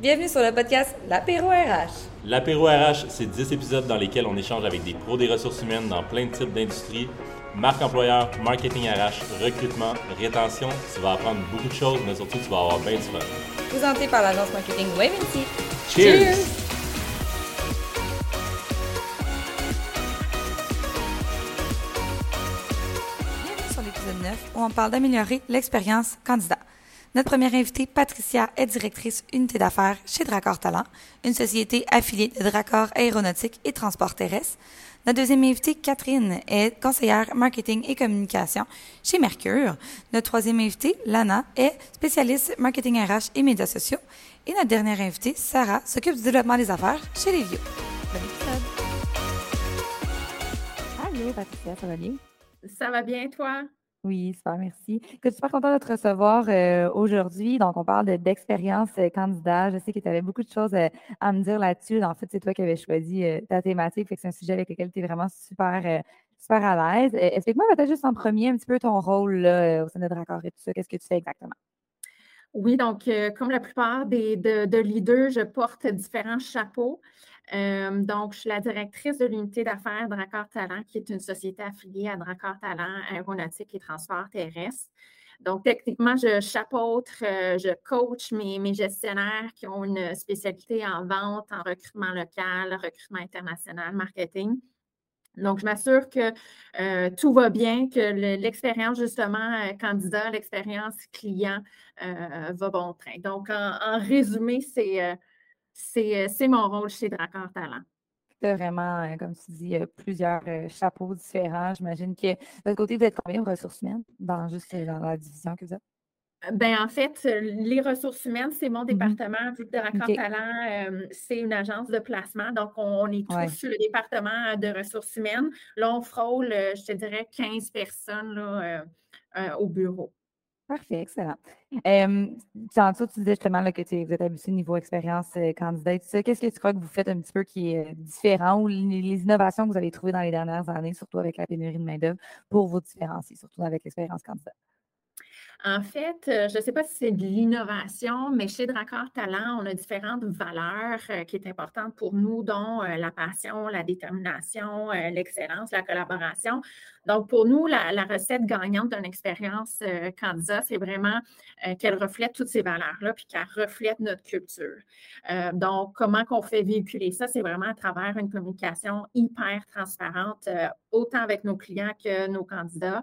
Bienvenue sur le podcast L'Apéro RH. L'Apéro RH, c'est 10 épisodes dans lesquels on échange avec des pros des ressources humaines dans plein de types d'industries. Marque employeur, marketing RH, recrutement, rétention. Tu vas apprendre beaucoup de choses, mais surtout, tu vas avoir bien du fun. Présenté par l'agence marketing Waventy. Cheers! Bienvenue sur l'épisode 9 où on parle d'améliorer l'expérience candidat. Notre première invitée, Patricia, est directrice unité d'affaires chez Dracor Talent, une société affiliée de Dracor Aéronautique et Transport Terrestre. Notre deuxième invitée, Catherine, est conseillère marketing et communication chez Mercure. Notre troisième invitée, Lana, est spécialiste marketing RH et médias sociaux. Et notre dernière invitée, Sarah, s'occupe du développement des affaires chez Lévio. Bon épisode. Allô, Patricia, ça va bien? Ça va bien, toi? Oui, super, merci. Je suis super contente de te recevoir euh, aujourd'hui. Donc, on parle de- d'expérience euh, candidat. Je sais que tu avais beaucoup de choses euh, à me dire là-dessus. En fait, c'est toi qui avais choisi ta thématique. C'est un sujet avec lequel tu es vraiment super, super à l'aise. Explique-moi peut-être juste en premier un petit peu ton rôle au sein de Dracor et tout ça. Qu'est-ce que tu fais exactement? Oui, donc, comme la plupart des, de, de leaders, je porte différents chapeaux. Euh, donc, je suis la directrice de l'unité d'affaires Dracor Talent, qui est une société affiliée à Dracor Talent Aéronautique et Transport Terrestre. Donc, techniquement, je chapeautre, euh, je coach mes, gestionnaires qui ont une spécialité en vente, en recrutement local, recrutement international, marketing. Donc, je m'assure que euh, tout va bien, que le- l'expérience, justement, candidat, l'expérience client va bon train. Donc, en, résumé, c'est c'est euh, c'est mon rôle chez Dracor Talent. Tu as vraiment, euh, comme tu dis, euh, plusieurs chapeaux différents. J'imagine que de votre côté, vous êtes combien aux ressources humaines dans juste dans la division que vous êtes? Ben, en fait, les ressources humaines, c'est mon Mhm. département. Vu que Dracor. Talent, euh, c'est une agence de placement. Donc, on, on est tous Ouais. sur le département de ressources humaines. Là, on frôle, je te dirais, 15 personnes là, euh, euh, au bureau. Parfait, excellent. Euh, tantôt, tu disais justement que tu- vous êtes habitué niveau expérience euh, candidat. Qu'est-ce que tu crois que vous faites un petit peu qui est euh, différent ou les, innovations que vous avez trouvées dans les dernières années, surtout avec la pénurie de main-d'œuvre, pour vous différencier, surtout avec l'expérience candidat? En fait, euh, je ne sais pas si c'est de l'innovation, mais chez Dracor Talent, on a différentes valeurs euh, qui sont importantes pour nous, dont la passion, la détermination, l'excellence, la collaboration. Donc, pour nous, la, recette gagnante d'une expérience euh, candidat, c'est vraiment euh, qu'elle reflète toutes ces valeurs-là, puis qu'elle reflète notre culture. Euh, donc, comment qu'on fait véhiculer ça? C'est vraiment à travers une communication hyper transparente, autant avec nos clients que nos candidats.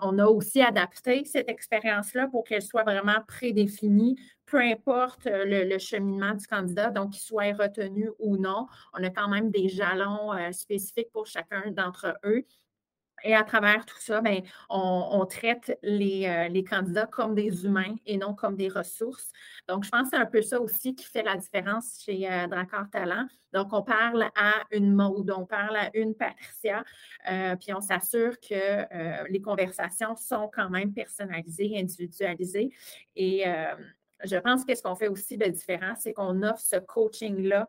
On a aussi adapté cette expérience-là pour qu'elle soit vraiment prédéfinie, peu importe le, le cheminement du candidat, donc qu'il soit retenu ou non. On a quand même des jalons spécifiques pour chacun d'entre eux. Et à travers tout ça, ben, on, traite les, euh, les candidats comme des humains et non comme des ressources. Donc, je pense que c'est un peu ça aussi qui fait la différence chez euh, Dracor Talent. Donc, on parle à une mode, on parle à une Patricia, euh, puis on s'assure que euh, les conversations sont quand même personnalisées, individualisées. Et je pense que ce qu'on fait aussi de différent, c'est qu'on offre ce coaching-là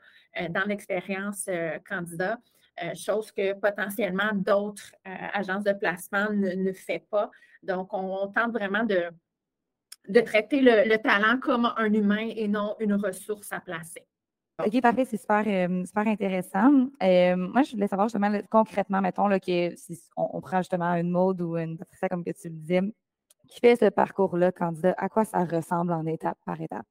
dans l'expérience candidat. Euh, chose que potentiellement d'autres euh, agences de placement ne, ne fait pas. Donc, on, tente vraiment de, de traiter le, le talent comme un humain et non une ressource à placer. OK, parfait, c'est super, euh, super intéressant. Moi, je voulais savoir justement concrètement, mettons, là, que si on, on prend justement une mode ou une Patricia, comme que tu le disais, qui fait ce parcours-là, candidat, à quoi ça ressemble en étape par étape?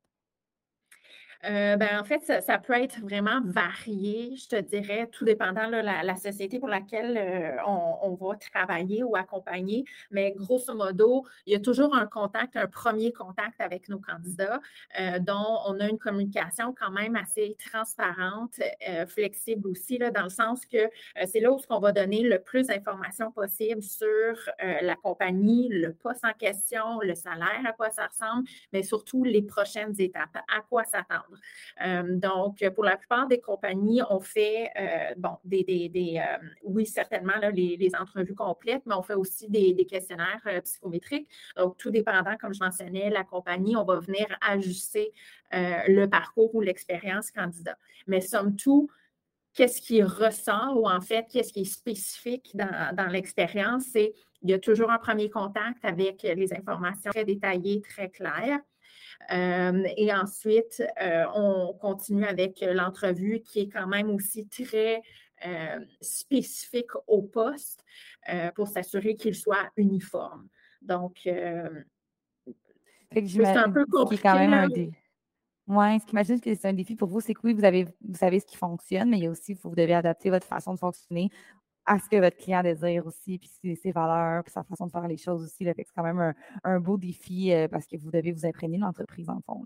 Euh, ben, en fait, ça, ça peut être vraiment varié, je te dirais, tout dépendant de la, la société pour laquelle euh, on, on va travailler ou accompagner. Mais grosso modo, il y a toujours un contact, un premier contact avec nos candidats, euh, dont on a une communication quand même assez transparente, euh, flexible aussi, là, dans le sens que euh, c'est là où on va donner le plus d'informations possible sur euh, la compagnie, le poste en question, le salaire, à quoi ça ressemble, mais surtout les prochaines étapes, à quoi s'attendre. Euh, donc, pour la plupart des compagnies, on fait, euh, bon, des, des, des euh, oui, certainement, les, entrevues complètes, mais on fait aussi des, questionnaires psychométriques. Donc, tout dépendant, comme je mentionnais, la compagnie, on va venir ajuster le parcours ou l'expérience candidat. Mais somme toute, qu'est-ce qui ressort ou en fait, qu'est-ce qui est spécifique dans, dans l'expérience, c'est il y a toujours un premier contact avec les informations très détaillées, très claires. Et ensuite, on continue avec l'entrevue qui est quand même aussi très spécifique au poste pour s'assurer qu'il soit uniforme. Donc, c'est un peu compliqué. quand même un Oui, ce qui m'imagine que c'est un défi pour vous, c'est que oui, vous, avez, vous savez ce qui fonctionne, mais il y a aussi, vous devez adapter votre façon de fonctionner à ce que votre client désire aussi, puis ses, valeurs, puis sa façon de faire les choses aussi. c'est quand même un, beau défi euh, parce que vous devez vous imprégner de l'entreprise en fond.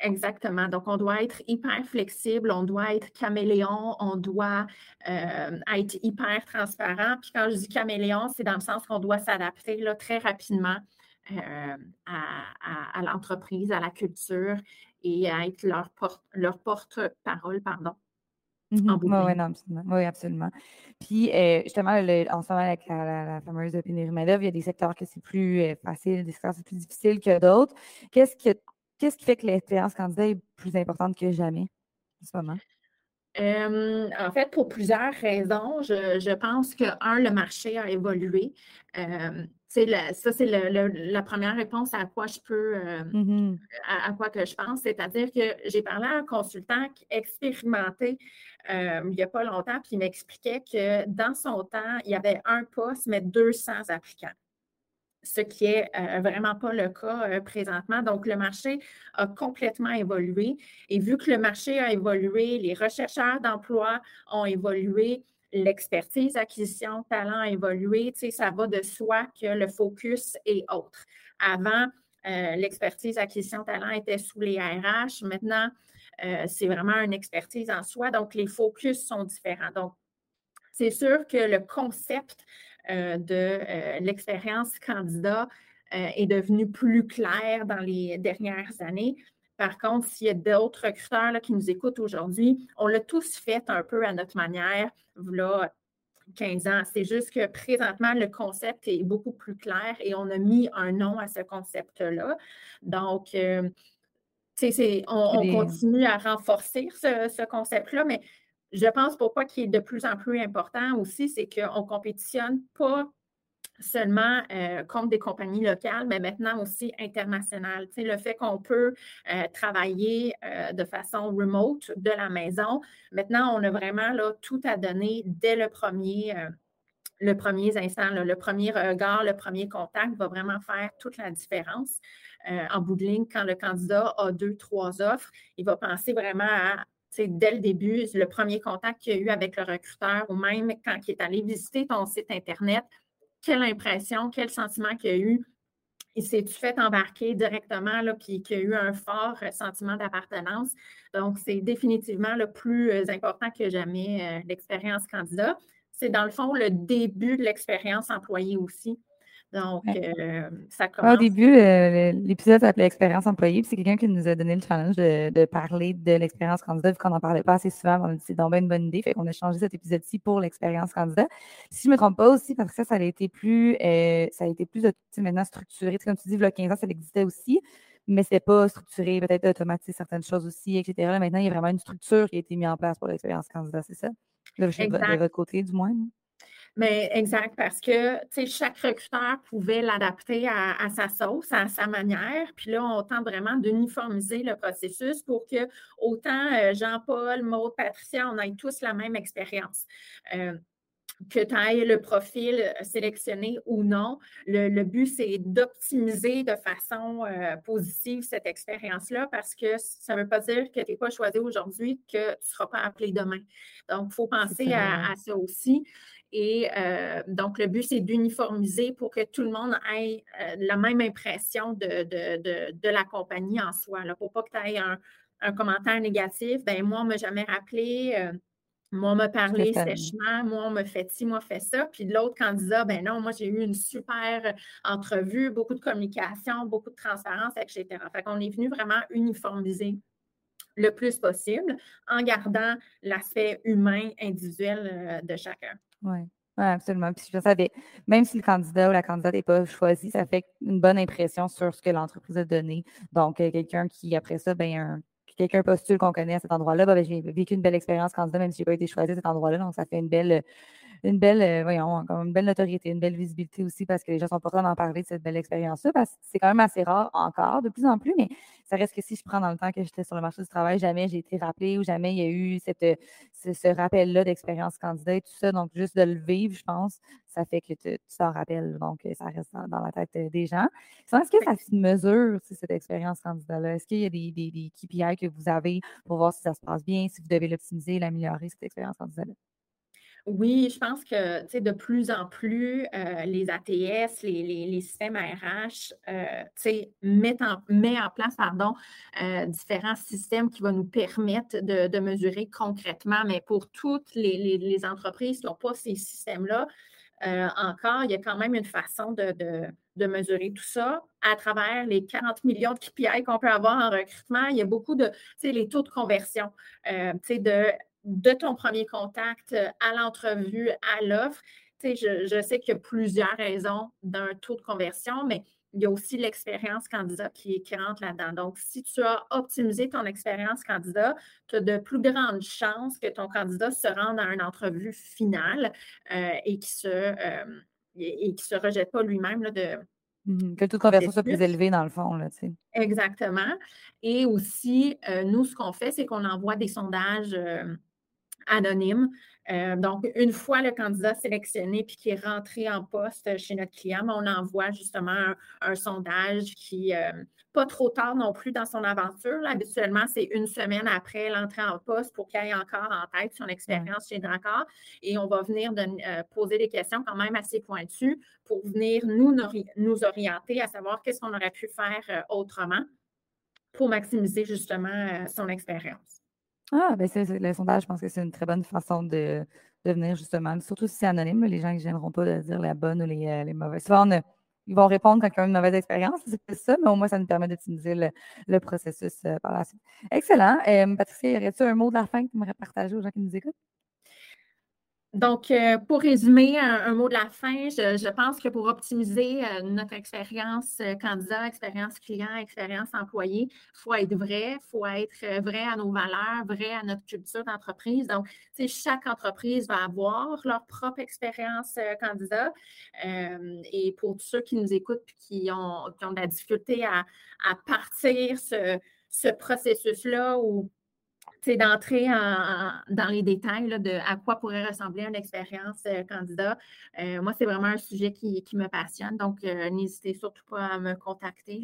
Exactement. Donc, on doit être hyper flexible, on doit être caméléon, on doit euh, être hyper transparent. Puis quand je dis caméléon, c'est dans le sens qu'on doit s'adapter très rapidement euh, à, l'entreprise, à la culture et à être leur, porte, leur porte-parole, pardon. Mm-hmm. Oui, oui, absolument. Puis, euh, justement, en ce moment, avec la, fameuse pénurie main il y a des secteurs que c'est plus euh, facile, des secteurs c'est plus difficile que d'autres. Qu'est-ce qui, qu'est-ce qui fait que l'expérience candidat est plus importante que jamais en ce moment? en fait, pour plusieurs raisons, je, pense que, un, le marché a évolué. La, ça, c'est la première réponse à quoi je peux, mmh à, quoi que je pense. C'est-à-dire que j'ai parlé à un consultant expérimenté il n'y a pas longtemps, puis il m'expliquait que dans son temps, il y avait un poste, mais 200 applicants ce qui n'est euh, vraiment pas le cas euh, présentement. Donc, le marché a complètement évolué. Et vu que le marché a évolué, les rechercheurs d'emploi ont évolué, l'expertise, acquisition, talent sais, ça va de soi que le focus est autre. Avant, euh, l'expertise, acquisition, talent était sous les RH. Maintenant, c'est vraiment une expertise en soi. Donc, les focus sont différents. Donc, c'est sûr que le concept euh, de euh, l'expérience candidat euh, est devenu plus clair dans les dernières années. Par contre, s'il y a d'autres recruteurs qui nous écoutent aujourd'hui, on l'a tous fait un peu à notre manière, voilà 15 ans. C'est juste que présentement, le concept est beaucoup plus clair et on a mis un nom à ce concept-là. Donc, on, on, continue à renforcer ce, ce concept-là, mais je pense pourquoi qui est de plus en plus important aussi, c'est qu'on ne compétitionne pas seulement euh, contre des compagnies locales, mais maintenant aussi internationales. Le fait qu'on peut euh, travailler euh, de façon remote de la maison. Maintenant, on a vraiment là, tout à donner dès le premier, le premier instant. le premier regard, le premier contact va vraiment faire toute la différence. en bout de ligne, quand le candidat a deux, trois offres, il va penser vraiment à dès le début, le premier contact qu'il a eu avec le recruteur ou même quand il est allé visiter ton site Internet, quelle impression, quel sentiment qu'il y a eu. Il s'est-tu fait embarquer directement, là, qu'il y a eu un fort sentiment d'appartenance? Donc, c'est définitivement le plus euh, important que jamais euh, l'expérience candidat. C'est dans le fond le début de l'expérience employée aussi. Donc, euh, ça commence. Au début, euh, l'épisode s'appelait Expérience employée. C'est quelqu'un qui nous a donné le challenge de, parler de l'expérience candidat, vu qu'on n'en parlait pas assez souvent. On a dit c'est donc une bonne idée. Fait qu'on a changé cet épisode-ci pour l'expérience candidat. Si je ne me trompe pas aussi, parce que ça, ça a été plus, euh, ça a été plus maintenant structuré. comme tu dis, il y a 15 ans, ça existait aussi, mais ce n'était pas structuré, peut-être automatiser certaines choses aussi, etc. maintenant, il y a vraiment une structure qui a été mise en place pour l'expérience candidat, c'est ça? de votre côté, du moins. Mais exact, parce que chaque recruteur pouvait l'adapter à, sa sauce, à sa manière. Puis là, on tente vraiment d'uniformiser le processus pour que autant euh, Jean-Paul, Maud, Patricia, on ait tous la même expérience. Euh, que tu ailles le profil sélectionné ou non. Le, but, c'est d'optimiser de façon euh, positive cette expérience-là parce que ça ne veut pas dire que tu n'es pas choisi aujourd'hui que tu ne seras pas appelé demain. Donc, il faut penser à, ça aussi. Et euh, donc, le but, c'est d'uniformiser pour que tout le monde ait euh, la même impression de, de, la compagnie en soi. Là, pour pas que tu aies un, commentaire négatif, ben moi, on ne m'a jamais rappelé. Euh, moi, on m'a parlé sèchement, moi, on me fait ci, moi, fait ça. Puis l'autre candidat, ben non, moi, j'ai eu une super entrevue, beaucoup de communication, beaucoup de transparence, etc. Fait qu'on est venu vraiment uniformiser le plus possible en gardant l'aspect humain, individuel de chacun. Oui. absolument. Puis je même si le candidat ou la candidate n'est pas choisi, ça fait une bonne impression sur ce que l'entreprise a donné. Donc, euh, quelqu'un qui, après ça, ben, quelqu'un postule qu'on connaît à cet endroit-là, ben, j'ai vécu une belle expérience candidat, même si je n'ai pas été choisi à cet endroit-là. Donc, ça fait une belle, une belle, euh, voyons, une belle notoriété, une belle visibilité aussi parce que les gens sont pas d'en parler de cette belle expérience-là parce que c'est quand même assez rare encore, de plus en plus, mais ça reste que si je prends dans le temps que j'étais sur le marché du travail, jamais j'ai été rappelé ou jamais il y a eu cette, ce, rappel-là d'expérience candidat et tout ça. Donc, juste de le vivre, je pense, ça fait que tu t'en rappelles. Donc, ça reste dans, la tête des gens. Est-ce que ça se mesure, cette expérience candidat-là? Est-ce qu'il y a des, des, des KPI que vous avez pour voir si ça se passe bien, si vous devez l'optimiser, l'améliorer, cette expérience candidat-là? Oui, je pense que de plus en plus, euh, les ATS, les, systèmes ARH euh, mettent en, place euh, différents systèmes qui vont nous permettre de, mesurer concrètement, mais pour toutes les, entreprises qui n'ont pas ces systèmes-là, encore, il y a quand même une façon de, mesurer tout ça à travers les 40 millions de KPI qu'on peut avoir en recrutement. Il y a beaucoup de, les taux de conversion, de de ton premier contact euh, à l'entrevue, à l'offre. Je, je, sais qu'il y a plusieurs raisons d'un taux de conversion, mais il y a aussi l'expérience candidat qui, rentre là-dedans. Donc, si tu as optimisé ton expérience candidat, tu as de plus grandes chances que ton candidat se rende à une entrevue finale euh, et qui se euh, et, qui se rejette pas lui-même de, mmh que le taux de conversion soit plus élevé dans le fond. Là, Exactement. Et aussi, nous, ce qu'on fait, c'est qu'on envoie des sondages anonyme. Euh, donc, une fois le candidat sélectionné puis qui est rentré en poste chez notre client, on envoie justement un, sondage qui, euh, pas trop tard non plus dans son aventure. habituellement, c'est une semaine après l'entrée en poste pour qu'il ait encore en tête son expérience chez Dracor. Et on va venir de, euh, poser des questions quand même assez pointues pour venir nous, nous orienter à savoir qu'est-ce qu'on aurait pu faire autrement pour maximiser justement son expérience. Ah, ben c'est le sondage, je pense que c'est une très bonne façon de, de venir justement, surtout si c'est anonyme, les gens qui n'aimeront pas de dire la bonne ou les, euh, les mauvaises. Souvent, ils vont répondre quand ils ont une mauvaise expérience, c'est ça, mais au moins, ça nous permet d'utiliser le, le processus euh, par la suite. Excellent. Euh, Patricia, y aurait-tu un mot de la fin que tu aimerais partager aux gens qui nous écoutent? Donc, euh, pour résumer, un, mot de la fin, je, pense que pour optimiser euh, notre expérience euh, candidat, expérience client, expérience employé, il faut être vrai, il faut être vrai à nos valeurs, vrai à notre culture d'entreprise. Donc, chaque entreprise va avoir leur propre expérience candidat. et pour tous ceux qui nous écoutent et qui ont, ont de la difficulté à, partir ce, ce processus-là ou d'entrer dans les détails de à quoi pourrait ressembler une expérience euh, candidat. Euh, moi, c'est vraiment un sujet qui, me passionne. Donc, euh, n'hésitez surtout pas à me contacter.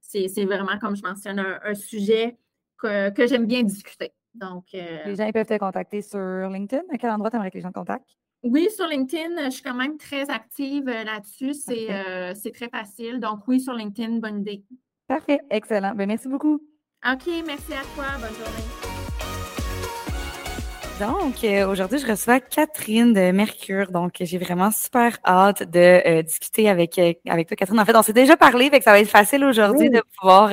C'est, vraiment, comme je mentionne, un, sujet que, j'aime bien discuter. Donc, les gens peuvent te contacter sur LinkedIn. À quel endroit tu aimerais que les gens te contactent? Oui, sur LinkedIn, je suis quand même très active là-dessus. C'est, très facile. Donc, oui, sur LinkedIn, bonne idée. Parfait, excellent. Ben, merci beaucoup. OK, merci à toi. Bonne journée. Donc, euh, aujourd'hui, je reçois Catherine de Mercure. Donc, j'ai vraiment super hâte de euh, discuter avec, euh, avec toi, Catherine. En fait, on s'est déjà parlé, fait que ça va être facile aujourd'hui de pouvoir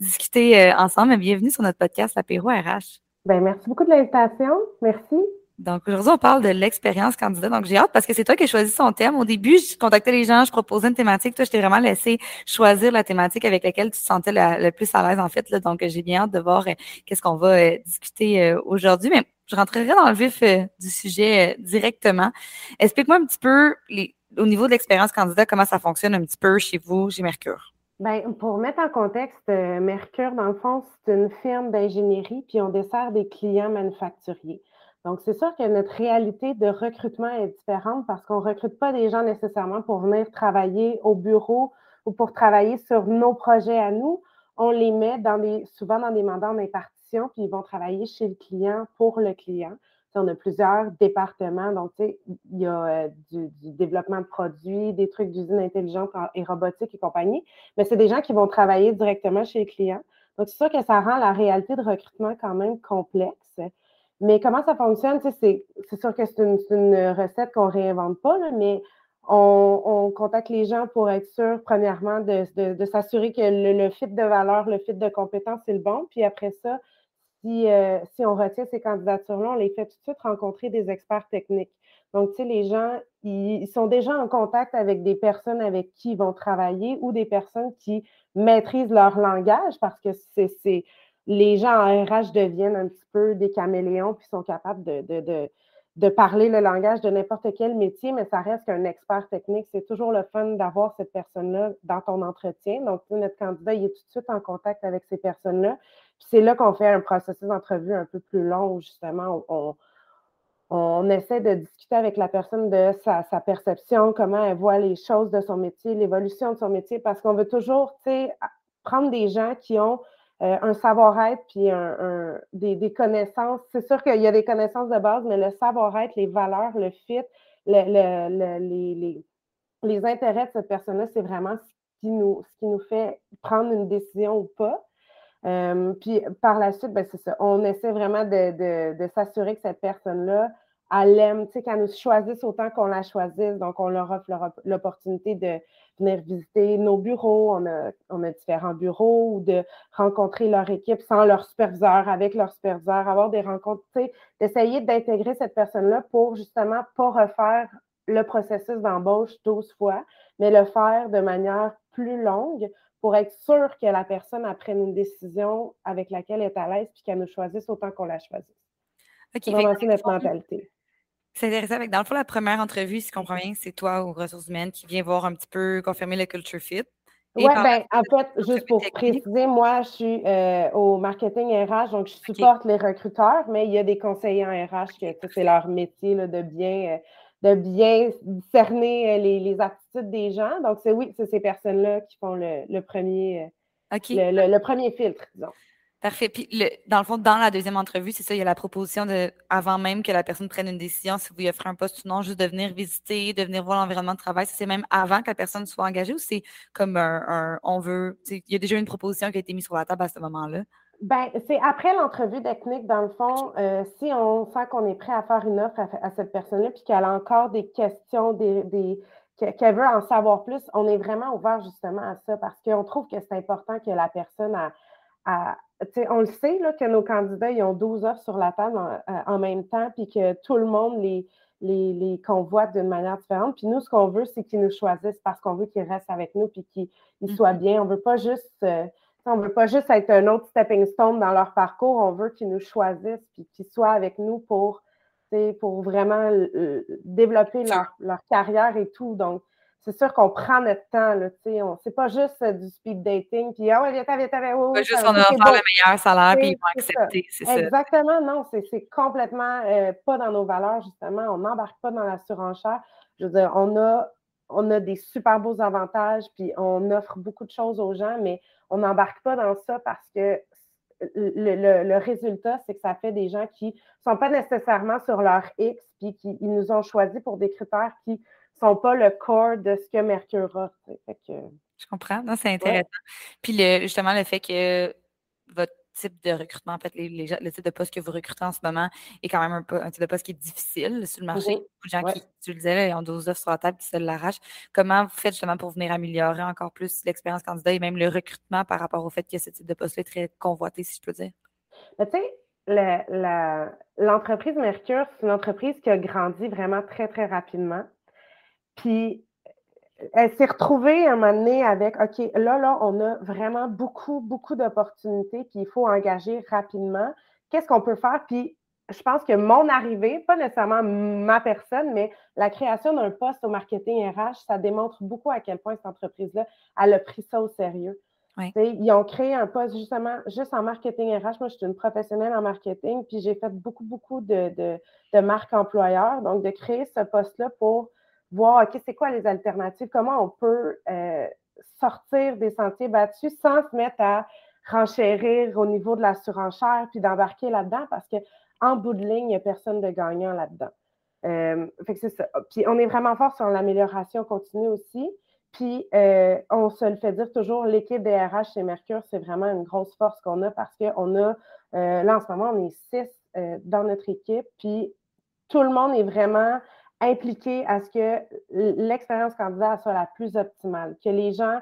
discuter ensemble. Bienvenue sur notre podcast Apéro RH. Ben, merci beaucoup de l'invitation. Merci. Donc, aujourd'hui, on parle de l'expérience candidat. Donc, j'ai hâte parce que c'est toi qui as choisi son thème. Au début, je contactais les gens, je proposais une thématique. Toi, je t'ai vraiment laissé choisir la thématique avec laquelle tu te sentais le plus à l'aise, en fait. Là. Donc, j'ai bien hâte de voir euh, qu'est-ce qu'on va euh, discuter euh, aujourd'hui. Mais je rentrerai dans le vif du sujet directement. Explique-moi un petit peu, au niveau de l'expérience candidat, comment ça fonctionne un petit peu chez vous, chez Mercure? Bien, pour mettre en contexte, Mercure, dans le fond, c'est une firme d'ingénierie, puis on dessert des clients manufacturiers. Donc, c'est sûr que notre réalité de recrutement est différente parce qu'on ne recrute pas des gens nécessairement pour venir travailler au bureau ou pour travailler sur nos projets à nous. On les met dans des, souvent dans des mandats en impartition, puis ils vont travailler chez le client pour le client. on a plusieurs départements. Donc, tu sais, il y a euh, du, développement de produits, des trucs d'usine intelligente et robotique et compagnie. Mais c'est des gens qui vont travailler directement chez le client. Donc, c'est sûr que ça rend la réalité de recrutement quand même complexe. Mais comment ça fonctionne? C'est sûr que c'est une, recette qu'on ne réinvente pas, mais on, contacte les gens pour être sûr, premièrement, de, s'assurer que le, fit de valeur, le fit de compétence, c'est le bon. Puis après ça, si, euh, si on retient ces candidatures-là, on les fait tout de suite rencontrer des experts techniques. Donc, tu sais, les gens, ils, sont déjà en contact avec des personnes avec qui ils vont travailler ou des personnes qui maîtrisent leur langage parce que c'est les gens en RH deviennent un petit peu des caméléons puis sont capables de, de parler le langage de n'importe quel métier, mais ça reste qu'un expert technique. C'est toujours le fun d'avoir cette personne-là dans ton entretien. Donc, notre candidat, il est tout de suite en contact avec ces personnes-là. Puis c'est là qu'on fait un processus d'entrevue un peu plus long où justement on, on, essaie de discuter avec la personne de sa, sa, perception, comment elle voit les choses de son métier, l'évolution de son métier, parce qu'on veut toujours prendre des gens qui ont euh, un savoir-être puis un, des, connaissances. C'est sûr qu'il y a des connaissances de base, mais le savoir-être, les valeurs, le fit, les, les, intérêts de cette personne-là, c'est vraiment ce qui, nous, ce qui nous fait prendre une décision ou pas. Euh, puis par la suite, ben, c'est ça. On essaie vraiment de, de s'assurer que cette personne-là elle aime, tu sais, qu'elle nous choisisse autant qu'on la choisisse. Donc, on leur offre l'opportunité de venir visiter nos bureaux. On a, on a différents bureaux ou de rencontrer leur équipe sans leur superviseur, avec leur superviseur, avoir des rencontres, tu sais, d'essayer d'intégrer cette personne-là pour justement pas refaire le processus d'embauche 12 fois, mais le faire de manière plus longue pour être sûr que la personne prenne une décision avec laquelle elle est à l'aise puis qu'elle nous choisisse autant qu'on la choisisse. OK. C'est notre mentalité. C'est intéressant. Avec, dans le fond, la première entrevue, si je comprends bien, c'est toi aux ressources humaines qui vient voir un petit peu, confirmer le culture fit. Oui, ben, en fait, juste pour préciser, moi, je suis euh, au marketing RH, donc je supporte les recruteurs, mais il y a des conseillers en RH que c'est leur métier là, de bien. Euh, de bien cerner euh, les, aptitudes des gens. Donc, c'est oui, c'est ces personnes-là qui font le, premier, le, premier filtre, disons. Parfait. Puis, dans le fond, dans la deuxième entrevue, c'est ça, il y a la proposition de, avant même que la personne prenne une décision, si vous lui offrez un poste ou non, juste de venir visiter, de venir voir l'environnement de travail. C'est même avant que la personne soit engagée ou c'est comme un, on veut, il y a déjà une proposition qui a été mise sur la table à ce moment-là? Ben, c'est après l'entrevue technique, dans le fond, euh, si on sent qu'on est prêt à faire une offre à, cette personne-là, puis qu'elle a encore des questions, des, des qu'elle veut en savoir plus, on est vraiment ouvert justement à ça parce qu'on trouve que c'est important que la personne a, on le sait là, que nos candidats ils ont 12 offres sur la table euh, en, même temps, puis que tout le monde les, les, les convoite d'une manière différente. Puis nous, ce qu'on veut, c'est qu'ils nous choisissent parce qu'on veut qu'ils restent avec nous puis qu'ils soient mm-hmm. bien. On veut pas juste. Euh, on veut pas juste être un autre stepping stone dans leur parcours, on veut qu'ils nous choisissent puis qu'ils soient avec nous pour, pour vraiment euh, développer leur, leur, carrière et tout. Donc, c'est sûr qu'on prend notre temps, là, tu sais, c'est pas juste euh, du speed dating, puis ah ouais, viens, viens, viens, oh, Pas juste on a faire le meilleur salaire, puis ils vont accepter, c'est ça. Exactement, non, c'est, complètement euh, pas dans nos valeurs, justement, on n'embarque pas dans la surenchère. Je veux dire, on a, on a des super beaux avantages, puis on offre beaucoup de choses aux gens, mais on n'embarque pas dans ça parce que le, le, le, résultat, c'est que ça fait des gens qui ne sont pas nécessairement sur leur X, puis qui ils nous ont choisi pour des critères qui sont pas le corps de ce que Mercure a. Je comprends. c'est intéressant. Puis justement, le fait que votre type de recrutement, en fait, le type de poste que vous recrutez en ce moment est quand même un, type de poste qui est difficile sur le marché. Beaucoup de gens qui, tu le disais, ont 12 offres sur la table qui se l'arrachent. Comment vous faites justement pour venir améliorer encore plus l'expérience candidat et même le recrutement par rapport au fait que ce type de poste est très convoité, si je peux dire? tu sais, l'entreprise Mercure, c'est une entreprise qui a grandi vraiment très, très rapidement. Puis, elle s'est retrouvée à un moment donné avec OK, là, là, on a vraiment beaucoup, beaucoup d'opportunités, puis il faut engager rapidement. Qu'est-ce qu'on peut faire? Puis, je pense que mon arrivée, pas nécessairement ma personne, mais la création d'un poste au marketing RH, ça démontre beaucoup à quel point cette entreprise-là, elle a pris ça au sérieux. Ils ont créé un poste justement juste en marketing RH. Moi, je suis une professionnelle en marketing, puis j'ai fait beaucoup, beaucoup de, de, de marques employeurs. Donc, de créer ce poste-là pour voir, OK, c'est quoi les alternatives, comment on peut euh, sortir des sentiers battus sans se mettre à renchérir au niveau de la surenchère puis d'embarquer là-dedans? Parce qu'en bout de ligne, il n'y a personne de gagnant là-dedans. Euh, fait que c'est ça. Puis on est vraiment fort sur l'amélioration continue aussi. Puis euh, on se le fait dire toujours, l'équipe des RH chez Mercure, c'est vraiment une grosse force qu'on a parce qu'on a, là en ce moment, on est six dans notre équipe. Puis tout le monde est vraiment impliqué à ce que l'expérience candidat soit la plus optimale, que les gens,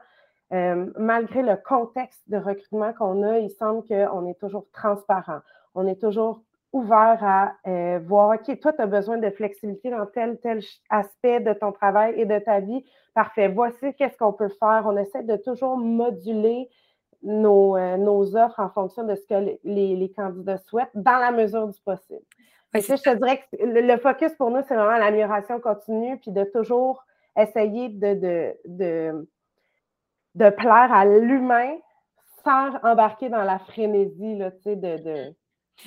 euh, malgré le contexte de recrutement qu'on a, il semble qu'on est toujours transparent, on est toujours ouvert à euh, voir, OK, toi, tu as besoin de flexibilité dans tel, tel aspect de ton travail et de ta vie. Parfait, voici qu'est-ce qu'on peut faire. On essaie de toujours moduler nos, euh, nos offres en fonction de ce que les, les, candidats souhaitent dans la mesure du possible. Je te dirais que le, focus pour nous, c'est vraiment l'amélioration continue, puis de toujours essayer de, de, de, de plaire à l'humain sans embarquer dans la frénésie là, de, de,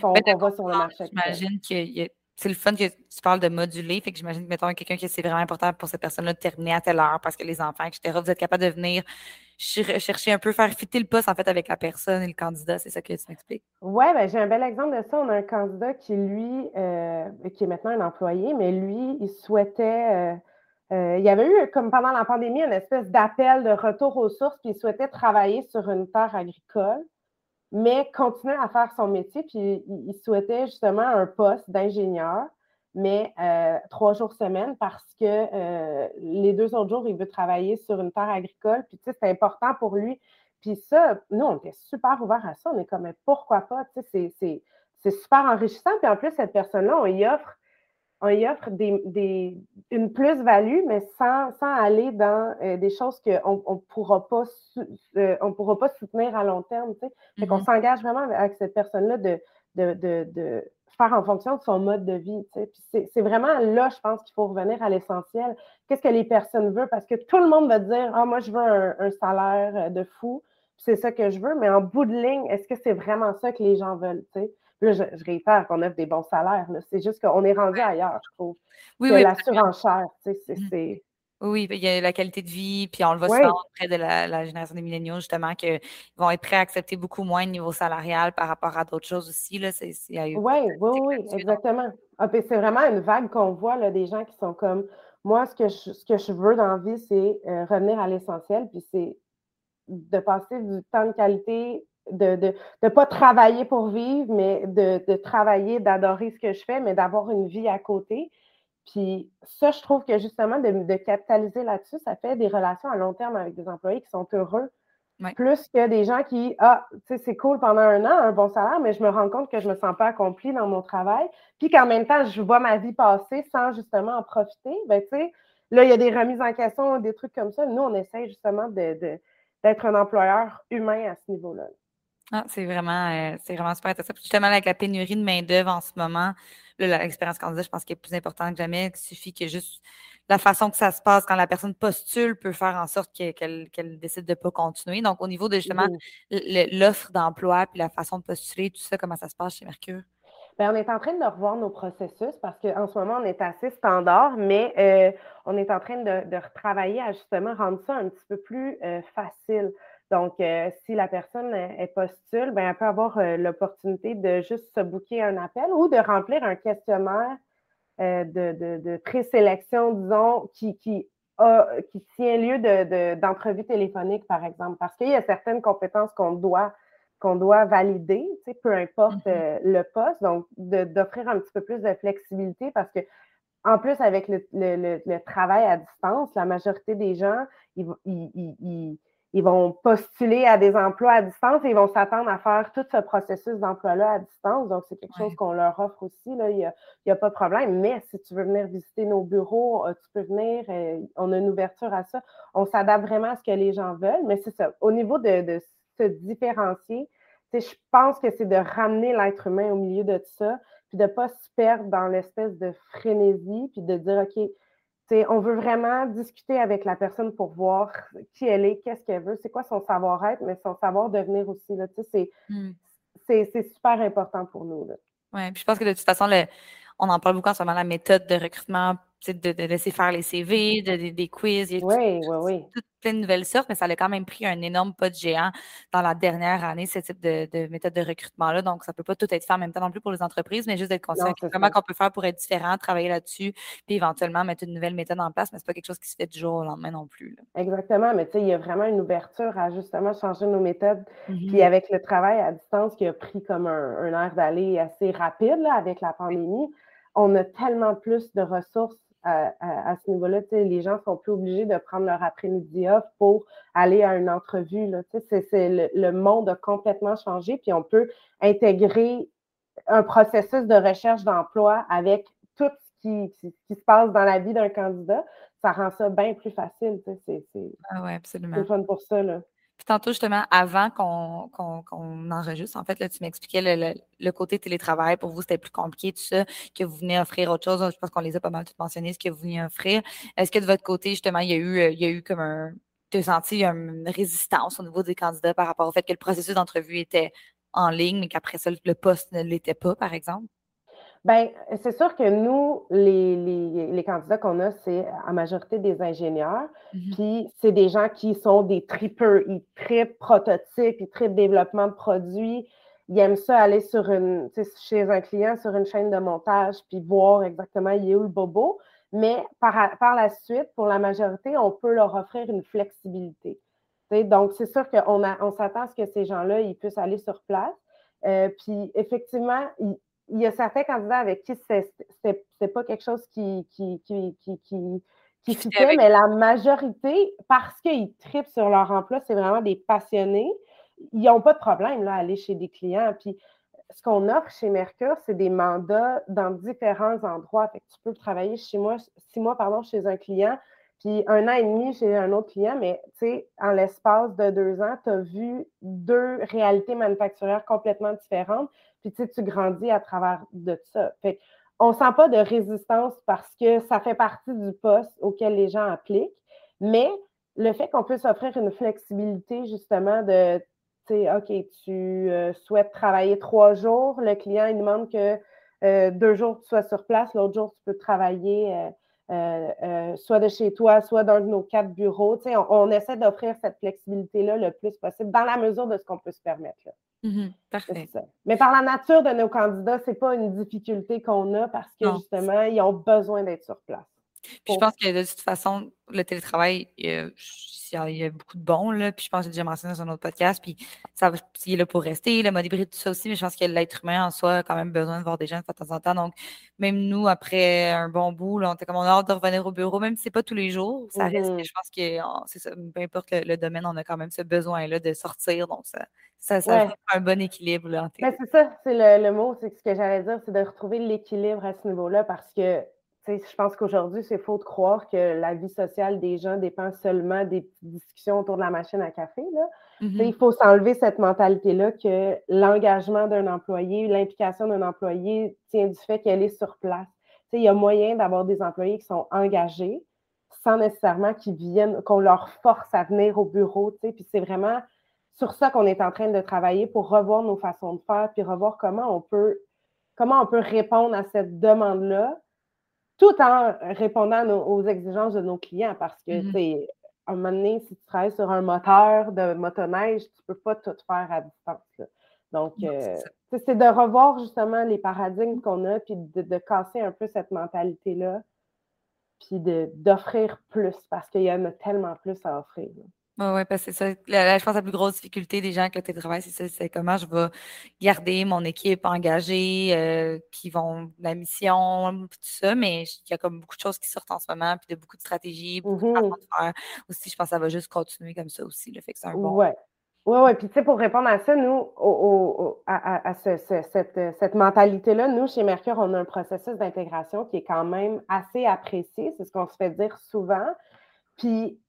qu'on voit sur le marché. J'imagine que c'est le fun que tu parles de moduler. Fait que j'imagine mettons, quelqu'un qui c'est vraiment important pour cette personne-là de terminer à telle heure parce que les enfants, etc., vous êtes capable de venir chercher un peu, faire fitter le poste, en fait, avec la personne et le candidat. C'est ça que tu m'expliques? Oui, ben, j'ai un bel exemple de ça. On a un candidat qui, lui, euh, qui est maintenant un employé, mais lui, il souhaitait. Euh, euh, il y avait eu, comme pendant la pandémie, une espèce d'appel de retour aux sources, puis il souhaitait travailler sur une terre agricole mais continuer à faire son métier. Puis il, souhaitait justement un poste d'ingénieur, mais euh, trois jours semaine parce que euh, les deux autres jours, il veut travailler sur une terre agricole. Puis tu sais, c'est important pour lui. Puis ça, nous, on était super ouverts à ça. On est comme, pourquoi pas? Tu sais, c'est super enrichissant. Puis en plus, cette personne-là, on y offre on y offre des, une plus-value, mais sans, aller dans euh, des choses qu'on ne pourra, pas euh, pourra pas soutenir à long terme. Tu sais. qu'on mm-hmm. s'engage vraiment avec cette personne-là de, de, faire en fonction de son mode de vie. c'est vraiment là, je pense qu'il faut revenir à l'essentiel. Qu'est-ce que les personnes veulent? Parce que tout le monde va dire Ah, moi, je veux un, salaire de fou, c'est ça que je veux, mais en bout de ligne, est-ce que c'est vraiment ça que les gens veulent? Tu Là, je, réitère qu'on offre des bons salaires. C'est juste qu'on est rendu ailleurs, je trouve. Oui, oui. La surenchère, tu sais, c'est. Oui, il y a la qualité de vie, puis on le voit souvent auprès de la, génération des milléniaux, justement, qu'ils vont être prêts à accepter beaucoup moins de niveau salarial par rapport à d'autres choses aussi. Là. oui, oui, oui, exactement. Ah, c'est vraiment une vague qu'on voit, là, des gens qui sont comme moi, ce que je, ce que je veux dans la vie, c'est euh, revenir à l'essentiel, puis c'est de passer du temps de qualité de ne de, pas travailler pour vivre, mais de, de travailler, d'adorer ce que je fais, mais d'avoir une vie à côté. Puis ça, je trouve que justement, de, capitaliser là-dessus, ça fait des relations à long terme avec des employés qui sont heureux. Plus que des gens qui, ah, tu sais, c'est cool pendant un an, un bon salaire, mais je me rends compte que je ne me sens pas accomplie dans mon travail. Puis qu'en même temps, je vois ma vie passer sans justement en profiter. Ben, tu sais, là, il y a des remises en question, des trucs comme ça. Nous, on essaie justement d'être un employeur humain à ce niveau-là. Ah, c'est vraiment, euh, c'est vraiment super intéressant. justement, avec la pénurie de main-d'œuvre en ce moment, l'expérience candidat, je pense qu'elle est plus importante que jamais. Il suffit que juste la façon que ça se passe quand la personne postule peut faire en sorte qu'elle décide de ne pas continuer. Donc, au niveau de justement l'offre d'emploi puis la façon de postuler, tout ça, comment ça se passe chez Mercure? Bien, on est en train de revoir nos processus parce qu'en ce moment, on est assez standard, mais euh, on est en train de, de, retravailler à justement rendre ça un petit peu plus euh, facile. Donc, euh, si la personne est postule, ben, elle peut avoir euh, l'opportunité de juste se booker un appel ou de remplir un questionnaire euh, de, présélection, disons, qui, qui, tient lieu d'entrevue téléphonique, par exemple, parce qu'il y a certaines compétences qu'on doit qu'on doit valider, peu importe mm-hmm. le poste, donc d'offrir un petit peu plus de flexibilité parce que en plus, avec le, travail à distance, la majorité des gens, ils ils vont postuler à des emplois à distance et ils vont s'attendre à faire tout ce processus d'emploi-là à distance. Donc, c'est quelque chose qu'on leur offre aussi. Là. Il n'y a, pas de problème. Mais si tu veux venir visiter nos bureaux, euh, tu peux venir. Euh, on a une ouverture à ça. On s'adapte vraiment à ce que les gens veulent. Mais c'est ça. Au niveau de, se différencier, je pense que c'est de ramener l'être humain au milieu de tout ça, puis de ne pas se perdre dans l'espèce de frénésie, puis de dire, OK, on veut vraiment discuter avec la personne pour voir qui elle est, qu'est-ce qu'elle veut, c'est quoi son savoir-être, mais son savoir devenir aussi. Mmh. C'est super important pour nous. Oui, puis je pense que de toute façon, on en parle beaucoup en ce moment, la méthode de recrutement de, de, laisser faire les CV, de, des quiz. Il y a oui, oui, oui. Toutes plein de nouvelles sortes, mais ça a quand même pris un énorme pas de géant dans la dernière année, ce type de, méthode de recrutement-là. Donc, ça ne peut pas tout être fait en même temps non plus pour les entreprises, mais juste d'être conscient comment qu'on peut faire pour être différent, travailler là-dessus, puis éventuellement mettre une nouvelle méthode en place, mais ce n'est pas quelque chose qui se fait du jour au lendemain non plus. Exactement, mais tu sais, il y a vraiment une ouverture à justement changer nos méthodes. Puis mm-hmm. avec le travail à distance qui a pris comme un, air d'aller assez rapide avec la pandémie, on a tellement plus de ressources à, ce niveau-là. Les gens sont plus obligés de prendre leur après-midi off pour aller à une entrevue. C'est, le, monde a complètement changé, puis on peut intégrer un processus de recherche d'emploi avec tout ce qui, qui, se passe dans la vie d'un candidat. Ça rend ça bien plus facile. C'est, ah ouais, absolument. c'est fun pour ça. Là tantôt, justement, avant qu'on enregistre, en fait, là, tu m'expliquais le, le, côté télétravail. Pour vous, c'était plus compliqué, tout ça, que vous venez offrir autre chose. Je pense qu'on les a pas mal tout mentionné, ce que vous venez offrir. Est-ce que de votre côté, justement, il y a eu, il y a eu comme un. Tu as senti une résistance au niveau des candidats par rapport au fait que le processus d'entrevue était en ligne, mais qu'après ça, le poste ne l'était pas, par exemple? Bien, c'est sûr que nous, les, les, les candidats qu'on a, c'est à majorité des ingénieurs. Mm-hmm. Puis c'est des gens qui sont des trippers. Ils trippent prototypes, ils trippent développement de produits. Ils aiment ça aller sur une, chez un client sur une chaîne de montage, puis voir exactement il est où le bobo. Mais par, par la suite, pour la majorité, on peut leur offrir une flexibilité. donc, c'est sûr qu'on on s'attend à ce que ces gens-là, ils puissent aller sur place. Euh, puis effectivement, ils, il y a certains candidats avec qui c'est pas quelque chose qui, qui, qui, qui, qui fitait, mais la majorité, parce qu'ils tripent sur leur emploi, c'est vraiment des passionnés. Ils n'ont pas de problème là, à aller chez des clients. Puis ce qu'on offre chez Mercure, c'est des mandats dans différents endroits. Fait tu peux travailler chez moi, six mois pardon, chez un client, puis un an et demi chez un autre client, mais en l'espace de deux ans, tu as vu deux réalités manufacturières complètement différentes. Puis tu grandis à travers de ça. Fait on ne sent pas de résistance parce que ça fait partie du poste auquel les gens appliquent, mais le fait qu'on puisse offrir une flexibilité justement de, tu sais, OK, tu euh, souhaites travailler trois jours, le client il demande que euh, deux jours tu sois sur place, l'autre jour tu peux travailler euh, soit de chez toi, soit dans nos quatre bureaux. Tu sais, on, essaie d'offrir cette flexibilité-là le plus possible dans la mesure de ce qu'on peut se permettre. Mmh parfait. Mais par la nature de nos candidats, ce n'est pas une difficulté qu'on a parce que justement, ils ont besoin d'être sur place. Je pense que de toute façon, le télétravail, il y a beaucoup de bons, là, puis je pense que j'ai déjà mentionné dans un autre podcast, puis ça il est là pour rester, le mode hybride, tout ça aussi, mais je pense que l'être humain en soi a quand même besoin de voir des gens de temps en temps. Donc, même nous, après un bon bout, là, on était comme on a hâte de revenir au bureau, même si ce n'est pas tous les jours, ça reste, mmh je pense que c'est ça, peu importe le, domaine, on a quand même ce besoin-là de sortir, donc ça, ça, ça un bon équilibre. Là, c'est ça, c'est le, le, mot, c'est ce que j'allais dire, c'est de retrouver l'équilibre à ce niveau-là parce que je pense qu'aujourd'hui, c'est faux de croire que la vie sociale des gens dépend seulement des discussions autour de la machine à café. Là. Mm-hmm. Il faut s'enlever cette mentalité-là que l'engagement d'un employé, l'implication d'un employé tient du fait qu'elle est sur place. il y a moyen d'avoir des employés qui sont engagés sans nécessairement qu'ils viennent, qu'on leur force à venir au bureau. Puis c'est vraiment sur ça qu'on est en train de travailler pour revoir nos façons de faire, puis revoir comment on peut, comment on peut répondre à cette demande-là tout en répondant aux exigences de nos clients parce que, mmh à un moment donné, si tu travailles sur un moteur de motoneige, tu ne peux pas tout faire à distance. Donc, euh, c'est de revoir justement les paradigmes qu'on a, puis de, casser un peu cette mentalité-là, puis d'offrir plus parce qu'il y en a tellement plus à offrir. Oui, parce que c'est ça. je pense que la plus grosse difficulté des gens avec le télétravail, c'est ça, c'est comment je vais garder mon équipe engagée, euh, qui vont la mission, tout ça, mais il y a comme beaucoup de choses qui sortent en ce moment, puis de beaucoup de stratégies, beaucoup de de faire. Aussi, je pense que ça va juste continuer comme ça aussi. Le fait que c'est un bon. Ouais. Oui, oui. Puis, tu sais, pour répondre à ça, nous, à, cette, cette mentalité-là, nous, chez Mercure, on a un processus d'intégration qui est quand même assez apprécié. C'est ce qu'on se fait dire souvent. Puis,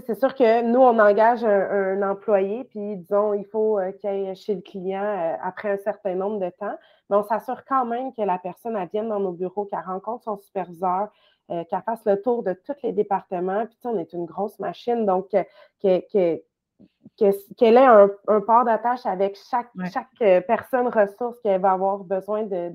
c'est sûr que nous, on engage un, employé, puis disons, il faut euh, qu'il aille chez le client euh, après un certain nombre de temps, mais on s'assure quand même que la personne elle vienne dans nos bureaux, qu'elle rencontre son superviseur, euh, qu'elle fasse le tour de tous les départements. Puis, on est une grosse machine, donc qu'elle ait un, port d'attache avec chaque, chaque personne ressource qu'elle va avoir besoin de,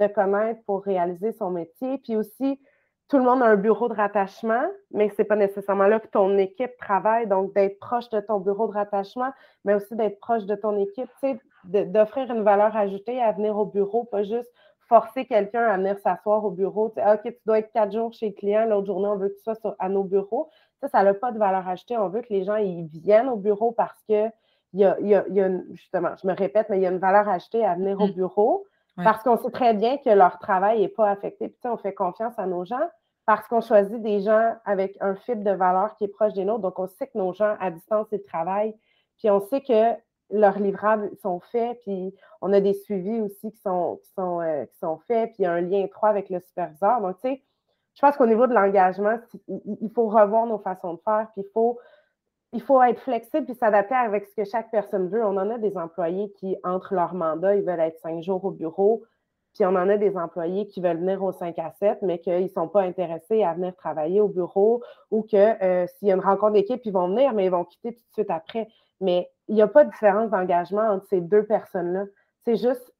de connaître pour réaliser son métier. Puis aussi, tout le monde a un bureau de rattachement, mais ce n'est pas nécessairement là que ton équipe travaille. Donc, d'être proche de ton bureau de rattachement, mais aussi d'être proche de ton équipe, tu sais, d'offrir une valeur ajoutée à venir au bureau, pas juste forcer quelqu'un à venir s'asseoir au bureau. Tu sais, OK, tu dois être quatre jours chez le client, l'autre journée, on veut que tu sois à nos bureaux. Ça, ça n'a pas de valeur ajoutée. On veut que les gens ils viennent au bureau parce que il y a, y a, justement, je me répète, mais il y a une valeur ajoutée à venir au mmh. Parce qu'on sait très bien que leur travail n'est pas affecté. Puis, on fait confiance à nos gens parce qu'on choisit des gens avec un fit de valeur qui est proche des nôtres. Donc, on sait que nos gens à distance, ils travaillent. Puis, on sait que leurs livrables sont faits. Puis, on a des suivis aussi qui sont, qui sont, euh, qui sont faits. Puis, il y a un lien étroit avec le superviseur. Donc, tu sais, je pense qu'au niveau de l'engagement, il faut revoir nos façons de faire. Puis, il faut il faut être flexible et s'adapter avec ce que chaque personne veut. On en a des employés qui, entre leur mandat, ils veulent être cinq jours au bureau, puis on en a des employés qui veulent venir au 5 à 7, mais qu'ils ne sont pas intéressés à venir travailler au bureau ou que euh, s'il y a une rencontre d'équipe, ils vont venir, mais ils vont quitter tout de suite après. Mais il n'y a pas de différence d'engagement entre ces deux personnes-là. C'est juste,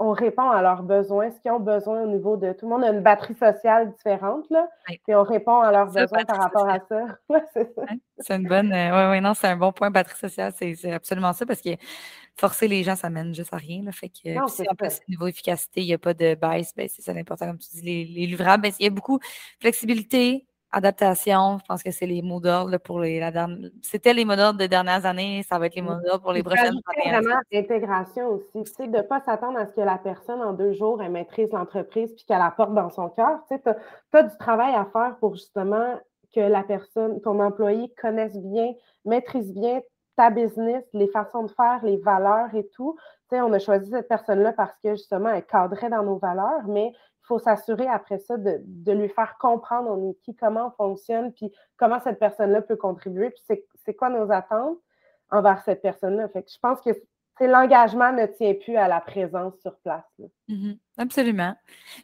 on répond à leurs besoins, ce qu'ils ont besoin au niveau de tout le monde. A une batterie sociale différente, là, et on répond à leurs besoins par rapport à ça. c'est une bonne, euh, oui, non, c'est un bon point, batterie sociale, c'est absolument ça, parce que forcer les gens, ça mène juste à rien, là, fait que, non, si en plus, niveau efficacité, il n'y a pas de baisse, ben, c'est ça l'important, comme tu dis, les, livrables, ben, il y a beaucoup de flexibilité, Adaptation, je pense que c'est les mots d'ordre pour les. C'était les mots d'ordre des dernières années, ça va être les mots d'ordre pour les prochaines années. vraiment l'intégration aussi. Tu de ne pas s'attendre à ce que la personne, en deux jours, elle maîtrise l'entreprise puis qu'elle apporte dans son cœur. Tu as, du travail à faire pour justement que la personne, ton employé connaisse bien, maîtrise bien ta business, les façons de faire, les valeurs et tout. Tu on a choisi cette personne-là parce que justement, elle cadrait dans nos valeurs, mais il faut s'assurer après ça de, lui faire comprendre on est qui, comment on fonctionne, puis comment cette personne-là peut contribuer, puis c'est quoi nos attentes envers cette personne-là. Je pense que l'engagement ne tient plus à la présence sur place. Mm-hmm. absolument.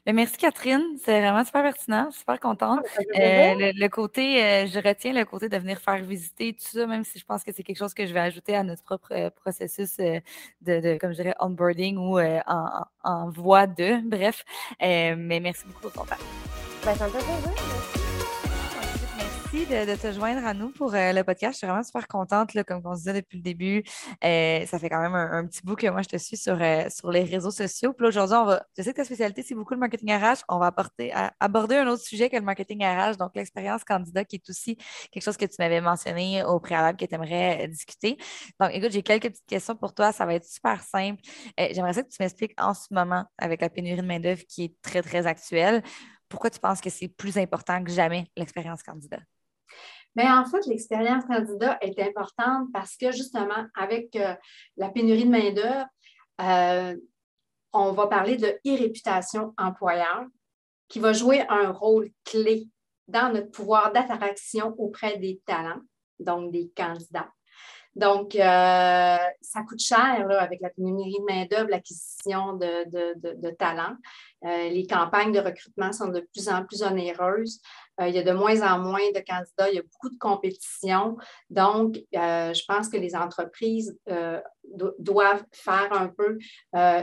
Ben, merci Catherine, c'est vraiment super pertinent, super contente. Euh, le, côté, euh, je retiens le côté de venir faire visiter tout ça, même si je pense que c'est quelque chose que je vais ajouter à notre propre euh, processus de, comme je dirais, onboarding ou en, en, voie de, bref. mais merci beaucoup pour ton temps. Ben, ça me fait plaisir de, te joindre à nous pour euh, le podcast. Je suis vraiment super contente, là, comme on se disait depuis le début. Euh, ça fait quand même un, petit bout que moi, je te suis sur, euh, sur les réseaux sociaux. Puis aujourd'hui, on va, je sais que ta spécialité, c'est beaucoup le marketing RH. On va apporter, aborder un autre sujet que le marketing RH, donc l'expérience candidat, qui est aussi quelque chose que tu m'avais mentionné au préalable que tu aimerais discuter. Donc, écoute, j'ai quelques petites questions pour toi. Ça va être super simple. J'aimerais ça que tu m'expliques en ce moment, avec la pénurie de main-d'œuvre qui est très, très actuelle, pourquoi tu penses que c'est plus important que jamais l'expérience candidat? Mais en fait, l'expérience candidat est importante parce que justement, avec euh, la pénurie de main-d'œuvre, euh, on va parler de e-réputation employeur qui va jouer un rôle clé dans notre pouvoir d'attraction auprès des talents, donc des candidats. Donc, euh, ça coûte cher avec la pénurie de main-d'œuvre, l'acquisition de, talents. les campagnes de recrutement sont de plus en plus onéreuses. Euh, il y a de moins en moins de candidats, il y a beaucoup de compétition. Donc, euh, je pense que les entreprises euh, doivent faire un peu,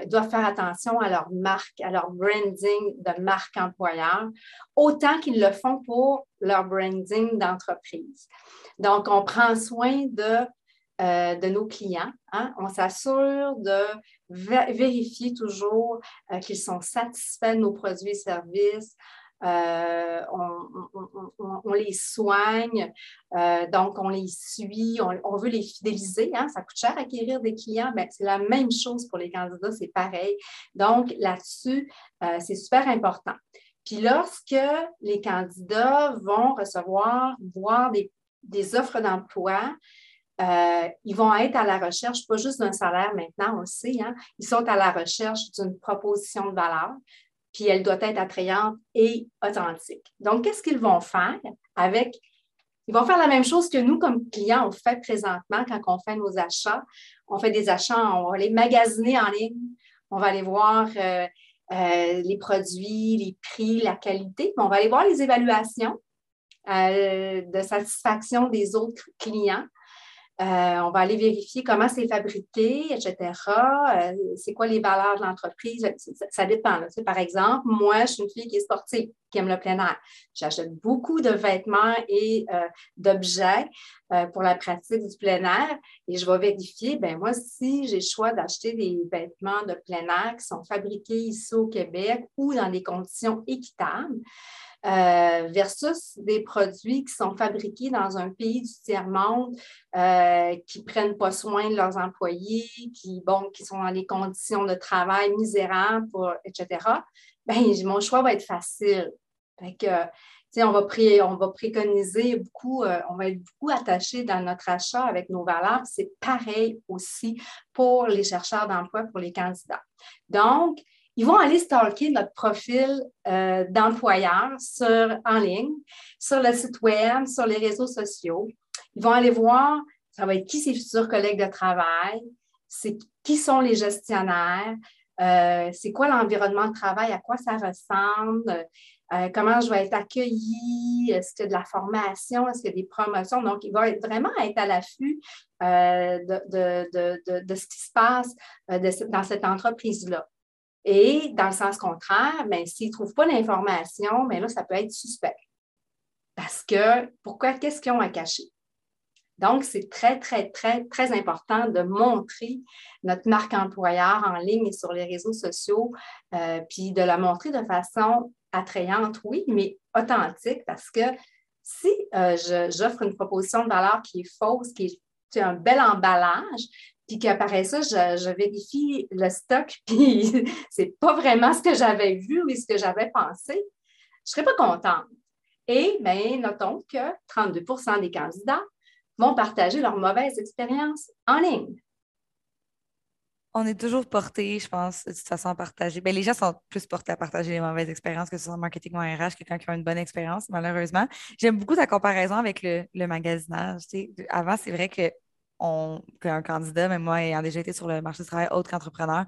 doivent faire attention à leur marque, à leur branding de marque employeur, autant qu'ils le font pour leur branding d'entreprise. Donc, on prend soin de de nos clients. Hein. On s'assure de vérifier toujours qu'ils sont satisfaits de nos produits et services. Euh, on, les soigne, euh, donc on les suit, on, veut les fidéliser. Hein, ça coûte cher acquérir des clients, mais c'est la même chose pour les candidats, c'est pareil. Donc là-dessus, euh, c'est super important. Puis lorsque les candidats vont recevoir, voir des, offres d'emploi, ils vont être à la recherche, pas juste d'un salaire maintenant, on le sait, hein, ils sont à la recherche d'une proposition de valeur puis elle doit être attrayante et authentique. Donc, qu'est-ce qu'ils vont faire avec... Ils vont faire la même chose que nous, comme clients, on fait présentement quand on fait nos achats. On fait des achats, on va les magasiner en ligne, on va aller voir euh, euh, les produits, les prix, la qualité, on va aller voir les évaluations euh, de satisfaction des autres clients. Euh, on va aller vérifier comment c'est fabriqué, etc. Euh, c'est quoi les valeurs de l'entreprise? Ça, dépend. Par exemple, moi, je suis une fille qui est sportive, qui aime le plein air. J'achète beaucoup de vêtements et euh, d'objets pour la pratique du plein air et je vais vérifier, ben moi, si j'ai le choix d'acheter des vêtements de plein air qui sont fabriqués ici au Québec ou dans des conditions équitables, euh, versus des produits qui sont fabriqués dans un pays du tiers-monde, euh, qui ne prennent pas soin de leurs employés, qui, bon, qui sont dans des conditions de travail misérables, etc., ben, mon choix va être facile. on va, on va préconiser beaucoup, euh, on va être beaucoup attaché dans notre achat avec nos valeurs. C'est pareil aussi pour les chercheurs d'emploi, pour les candidats. Donc, ils vont aller stalker notre profil euh, d'employeur en ligne, sur le site web, sur les réseaux sociaux. ils vont aller voir, ça va être qui ses futurs collègues de travail, c'est qui sont les gestionnaires, euh, c'est quoi l'environnement de travail, à quoi ça ressemble, euh, comment je vais être accueillie, est-ce qu'il y a de la formation, est-ce qu'il y a des promotions. Donc, il va vraiment être à l'affût de, ce qui se passe dans cette entreprise-là. Et dans le sens contraire, ben, s'ils ne trouvent pas d'informations, mais ben là, ça peut être suspect. Parce que pourquoi, qu'est-ce qu'ils ont à cacher? Donc, c'est très, très, très, très important de montrer notre marque employeur en ligne et sur les réseaux sociaux, euh, puis de la montrer de façon attrayante, oui, mais authentique, parce que si euh, j'offre une proposition de valeur qui est fausse, qui est un bel emballage, puis qu'après ça, je, vérifie le stock, puis c'est pas vraiment ce que j'avais vu ou ce que j'avais pensé, je serais pas contente. Et bien, notons que 32% des candidats vont partager leur mauvaise expérience en ligne. On est toujours porté, je pense, de toute façon, à partager. Bien, les gens sont plus portés à partager les mauvaises expériences que ce soit en marketing ou en RH que quand ils ont une bonne expérience, malheureusement. J'aime beaucoup ta comparaison avec le, le magasinage. avant, c'est vrai que qu'un candidat, même moi ayant déjà été sur le marché du travail autre qu'entrepreneur,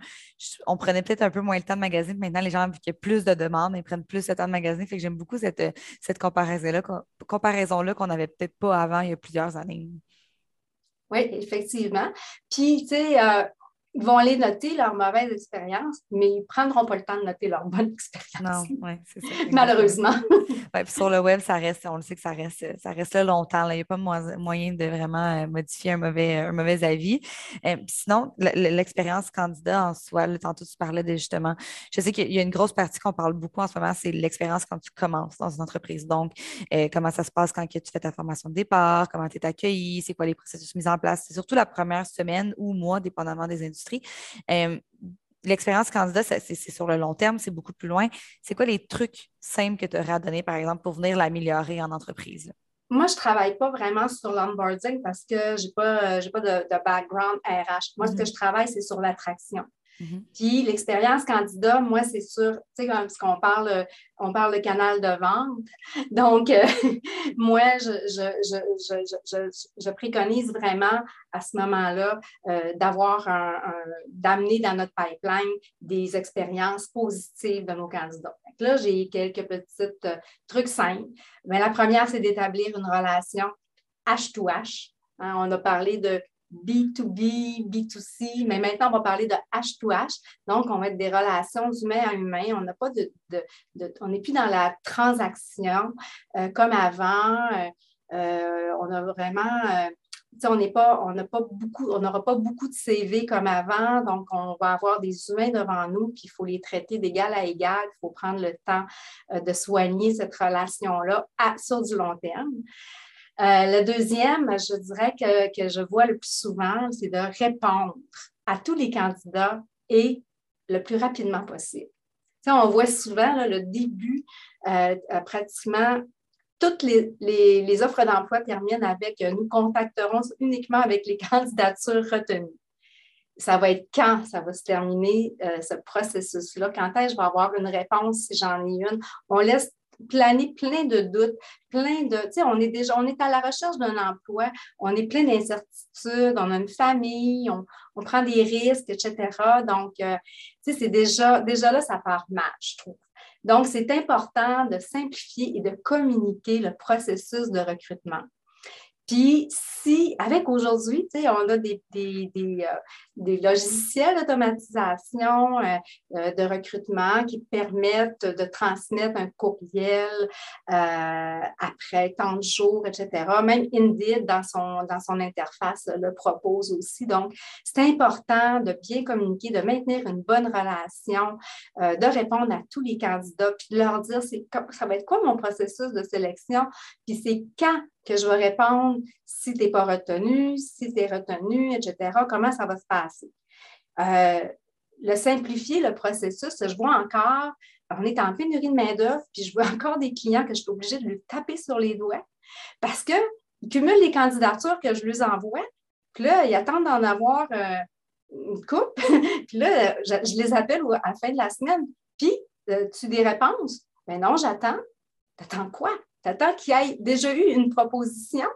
on prenait peut-être un peu moins le temps de magasiner. Maintenant, les gens, vu qu'il y a plus de demandes, ils prennent plus le temps de magasiner. Fait que j'aime beaucoup cette, cette comparaison-là comparaison qu'on n'avait peut-être pas avant il y a plusieurs années. Oui, effectivement. Puis, tu sais, euh, ils vont aller noter leur mauvaise expérience, mais ils ne prendront pas le temps de noter leur bonne expérience. Non, oui, c'est ça. Malheureusement. ouais, sur le web, ça reste, on le sait que ça reste, ça reste là longtemps. Il n'y a pas moyen de vraiment euh, modifier un mauvais, un mauvais avis. Euh, sinon, l'expérience candidat en soi, tantôt tu parlais de justement, je sais qu'il y a une grosse partie qu'on parle beaucoup en ce moment, c'est l'expérience quand tu commences dans une entreprise. Donc, euh, comment ça se passe quand tu fais ta formation de départ, comment tu es accueilli, c'est quoi les processus mis en place? C'est surtout la première semaine ou mois, dépendamment des industries euh, l'expérience candidat, c'est sur le long terme, c'est beaucoup plus loin. C'est quoi les trucs simples que tu aurais à donner, par exemple, pour venir l'améliorer en entreprise? Moi, je ne travaille pas vraiment sur l'onboarding parce que je n'ai pas, pas de, background RH. Moi, ce que mm-hmm. je travaille, c'est sur l'attraction. Mm-hmm. Puis l'expérience candidat, moi, c'est sûr, tu sais, parce qu'on parle, on parle de canal de vente. Donc, euh, moi, je, préconise vraiment à ce moment-là euh, d'avoir un, d'amener dans notre pipeline des expériences positives de nos candidats. Donc là, j'ai quelques petits euh, trucs simples. Mais la première, c'est d'établir une relation H2H. Hein, on a parlé de B2B, B2C, mais maintenant, on va parler de H2H. Donc, on va être des relations humain à humain. On n'a pas n'est plus dans la transaction euh, comme avant. Euh, euh, on a vraiment, n'est pas, on n'a pas beaucoup, on n'aura pas beaucoup de CV comme avant. Donc, on va avoir des humains devant nous, puis il faut les traiter d'égal à égal. Il faut prendre le temps de soigner cette relation-là sur du long terme. Euh, le deuxième, je dirais que, je vois le plus souvent, c'est de répondre à tous les candidats et le plus rapidement possible. on voit souvent le début, euh, euh, pratiquement toutes les, offres d'emploi terminent avec nous contacterons uniquement avec les candidatures retenues. Ça va être quand ça va se terminer, ce processus-là? Quand est-ce que je vais avoir une réponse si j'en ai une? On laisse planer plein de doutes, plein de, tu sais, on est déjà, on est à la recherche d'un emploi, on est plein d'incertitudes, on a une famille, on, prend des risques, etc. Donc, euh, tu sais, c'est déjà, déjà là, ça part mal, je trouve. Donc, c'est important de simplifier et de communiquer le processus de recrutement. Puis, si, avec aujourd'hui, on a des, des, des, euh, logiciels d'automatisation euh, euh, de recrutement qui permettent de transmettre un courriel après tant de jours, etc. Même Indeed, dans son, dans son interface, le propose aussi. Donc, c'est important de bien communiquer, de maintenir une bonne relation, de répondre à tous les candidats, puis de leur dire, ça va être quoi mon processus de sélection, puis c'est quand que je vais répondre si tu n'es pas retenu, si tu es retenu, etc., comment ça va se passer. Euh, le simplifier, le processus, je vois encore, on est en pénurie de main-d'œuvre, puis je vois encore des clients que je suis obligée de lui taper sur les doigts parce qu'ils cumulent les candidatures que je lui envoie, puis là, ils attendent d'en avoir euh, une coupe, puis là, je, les appelle à la fin de la semaine, puis euh, tu des réponses? Mais non, j'attends. T'attends quoi? Tu attends qu'il y ait déjà eu une proposition.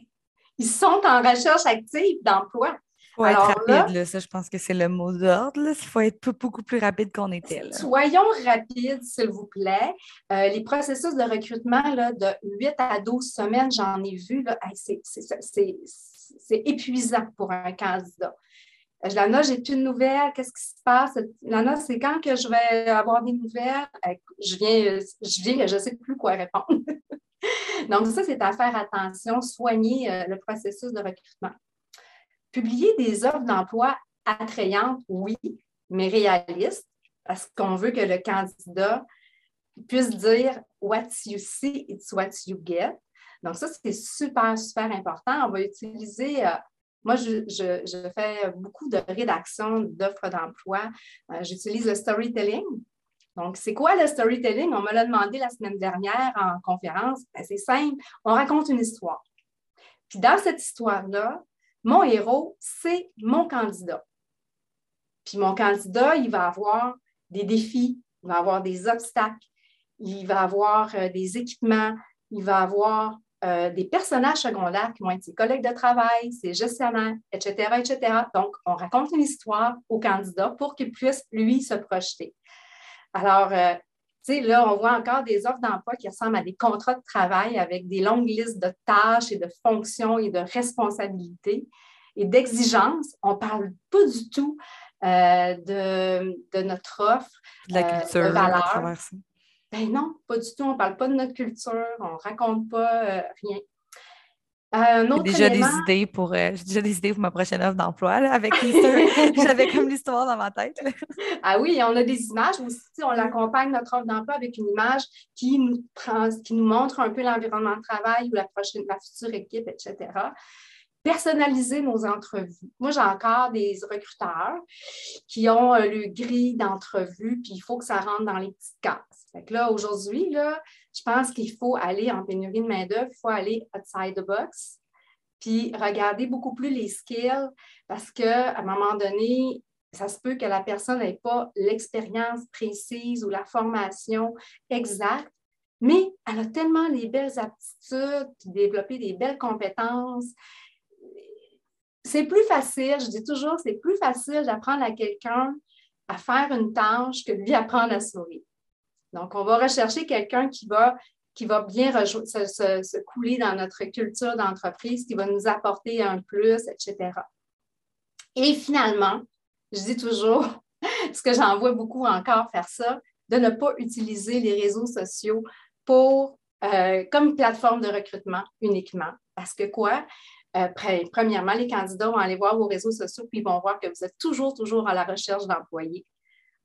ils sont en recherche active d'emploi. Il faut être rapide, ça, je pense que c'est le mot d'ordre. Il faut être beaucoup plus rapide qu'on était. Soyons rapides, s'il vous plaît. Euh, les processus de recrutement là, de 8 à 12 semaines, j'en ai vu, c'est épuisant pour un candidat. Euh, Lana, j'ai plus de nouvelles. Qu'est-ce qui se passe? Lana, c'est quand que je vais avoir des nouvelles? Euh, je viens, je viens, je ne sais plus quoi répondre. Donc, ça, c'est à faire attention, soigner euh, le processus de recrutement. Publier des offres d'emploi attrayantes, oui, mais réalistes, parce qu'on veut que le candidat puisse dire What you see, it's what you get. Donc, ça, c'est super, super important. On va utiliser moi, je, fais beaucoup de rédaction d'offres d'emploi. Euh, j'utilise le storytelling. Donc, c'est quoi le storytelling? On me l'a demandé la semaine dernière en conférence. Ben, c'est simple, on raconte une histoire. Puis dans cette histoire-là, mon héros, c'est mon candidat. Puis mon candidat, il va avoir des défis, il va avoir des obstacles, il va avoir euh, des équipements, il va avoir euh, des personnages secondaires qui vont être ses collègues de travail, ses gestionnaires, etc., etc. Donc, on raconte une histoire au candidat pour qu'il puisse, lui, se projeter. Alors, euh, tu sais, là, on voit encore des offres d'emploi qui ressemblent à des contrats de travail avec des longues listes de tâches et de fonctions et de responsabilités et d'exigences. On ne parle pas du tout euh, de, notre offre, de la culture, de valeur. Ben non, pas du tout. On ne parle pas de notre culture, on ne raconte pas euh, rien. Euh, j'ai déjà des idées pour euh, déjà des idées pour ma prochaine offre d'emploi avec J'avais comme l'histoire dans ma tête. ah oui, on a des images aussi. On l'accompagne notre offre d'emploi avec une image qui nous, qui nous montre un peu l'environnement de travail ou la prochaine, la future équipe, etc personnaliser nos entrevues. Moi, j'ai encore des recruteurs qui ont euh, le gris d'entrevue, puis il faut que ça rentre dans les petites cases. Là, aujourd'hui, là, je pense qu'il faut aller en pénurie de main-d'œuvre, il faut aller outside the box, puis regarder beaucoup plus les skills, parce qu'à un moment donné, ça se peut que la personne n'ait pas l'expérience précise ou la formation exacte, mais elle a tellement les belles aptitudes, développer des belles compétences, c'est plus facile, je dis toujours, c'est plus facile d'apprendre à quelqu'un à faire une tâche que de lui apprendre à sourire. Donc, on va rechercher quelqu'un qui va, bien se, couler dans notre culture d'entreprise, qui va nous apporter un plus, etc. Et finalement, je dis toujours, parce que j'en vois beaucoup encore faire ça, de ne pas utiliser les réseaux sociaux euh, comme plateforme de recrutement uniquement. Parce que quoi? Euh, premièrement, les candidats vont aller voir vos réseaux sociaux puis ils vont voir que vous êtes toujours, toujours à la recherche d'employés.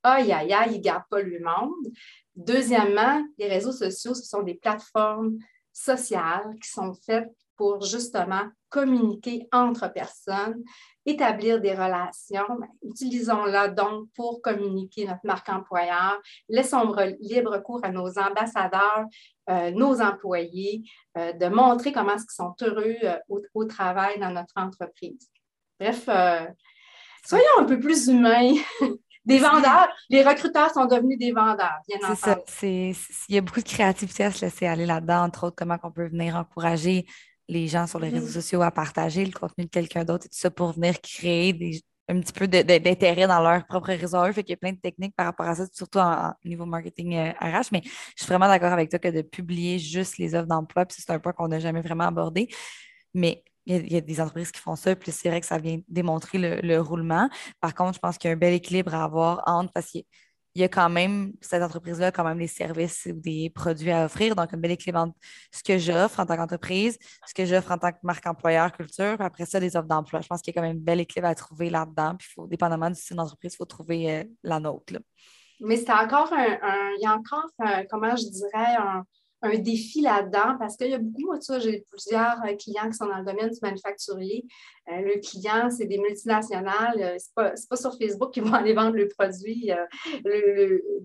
Aïe, aïe, aïe, ils ne gardent pas le monde. Deuxièmement, les réseaux sociaux, ce sont des plateformes sociales qui sont faites pour justement communiquer entre personnes, établir des relations. Ben, utilisons-la donc pour communiquer notre marque employeur. Laissons libre cours à nos ambassadeurs, euh, nos employés, euh, de montrer comment ils sont heureux euh, au, travail dans notre entreprise. Bref, soyons un peu plus humains. des vendeurs, les recruteurs sont devenus des vendeurs, bien entendu. C'est ça. Il y a beaucoup de créativité à se laisser aller là-dedans, entre autres, comment on peut venir encourager les gens sur les réseaux mm. sociaux à partager le contenu de quelqu'un d'autre et tout ça pour venir créer un petit peu d'intérêt dans leur propre réseau. Fait qu'il y a plein de techniques par rapport à ça, surtout au niveau marketing RH. Euh, mais je suis vraiment d'accord avec toi que de publier juste les offres d'emploi, puis c'est un point qu'on n'a jamais vraiment abordé. Mais il y, a, des entreprises qui font ça, puis c'est vrai que ça vient démontrer le, le roulement. Par contre, je pense qu'il y a un bel équilibre à avoir entre, parce que il y a quand même, cette entreprise-là, quand même des services ou des produits à offrir. Donc, un bel équilibre entre ce que j'offre en tant qu'entreprise, ce que j'offre en tant que marque employeur, culture, puis après ça, des offres d'emploi. Je pense qu'il y a quand même un bel équilibre à trouver là-dedans. Puis, faut, dépendamment du style d'entreprise, il faut trouver euh, la nôtre. Mais c'est encore un, il y a encore, comment je dirais, un, un défi là-dedans parce qu'il y a beaucoup, moi, tu j'ai plusieurs euh, clients qui sont dans le domaine du manufacturier. Euh, le client, c'est des multinationales. Euh, ce n'est pas, sur Facebook qu'ils vont aller vendre le produit.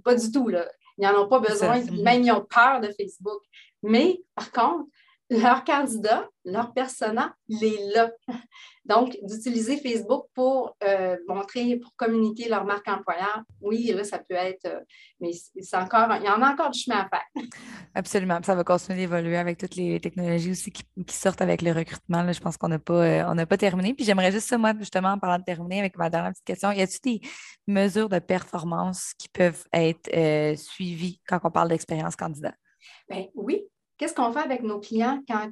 pas du tout. Là. Ils n'en ont pas besoin. même, ils ont peur de Facebook. Mais, par contre, leur candidat, leur persona, il est là. Donc, d'utiliser Facebook pour euh, montrer, pour communiquer leur marque employeur, oui, là, ça peut être, euh, mais c'est encore, il y en a encore du chemin à faire. Absolument. Ça va continuer d'évoluer avec toutes les technologies aussi qui, sortent avec le recrutement. Je pense qu'on n'a pas, euh, pas terminé. Puis j'aimerais juste ça, moi, justement, en parlant de terminer avec ma dernière petite question, y a-t-il des mesures de performance qui peuvent être suivies quand on parle d'expérience candidat? Bien, oui, Qu'est-ce qu'on fait avec nos clients quand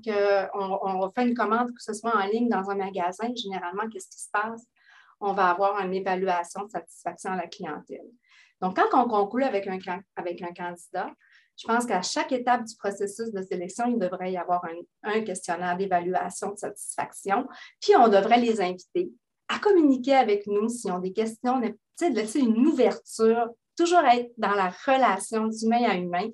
on, fait une commande, que ce soit en ligne dans un magasin? Généralement, qu'est-ce qui se passe? On va avoir une évaluation de satisfaction à la clientèle. Donc, quand on conclut avec un, un candidat, je pense qu'à chaque étape du processus de sélection, il devrait y avoir un, questionnaire d'évaluation de satisfaction, puis on devrait les inviter à communiquer avec nous s'ils ont des questions, de laisser une ouverture, toujours être dans la relation d'humain à humain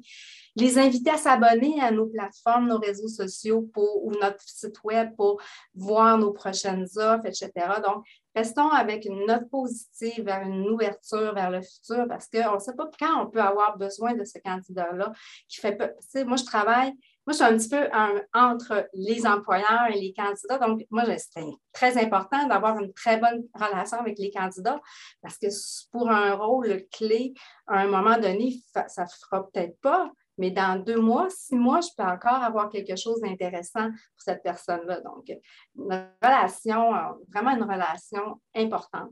les inviter à s'abonner à nos plateformes, nos réseaux sociaux ou notre site web pour voir nos prochaines offres, etc. Donc, restons avec une note positive vers une ouverture vers le futur parce qu'on ne sait pas quand on peut avoir besoin de ce candidat-là qui fait peu. Moi, je travaille moi, je suis un petit peu entre les employeurs et les candidats. Donc, moi, c'est très important d'avoir une très bonne relation avec les candidats parce que pour un rôle clé, à un moment donné, ça ne fera peut-être pas, mais dans deux mois, six mois, je peux encore avoir quelque chose d'intéressant pour cette personne-là. Donc, une relation, euh, vraiment une relation importante.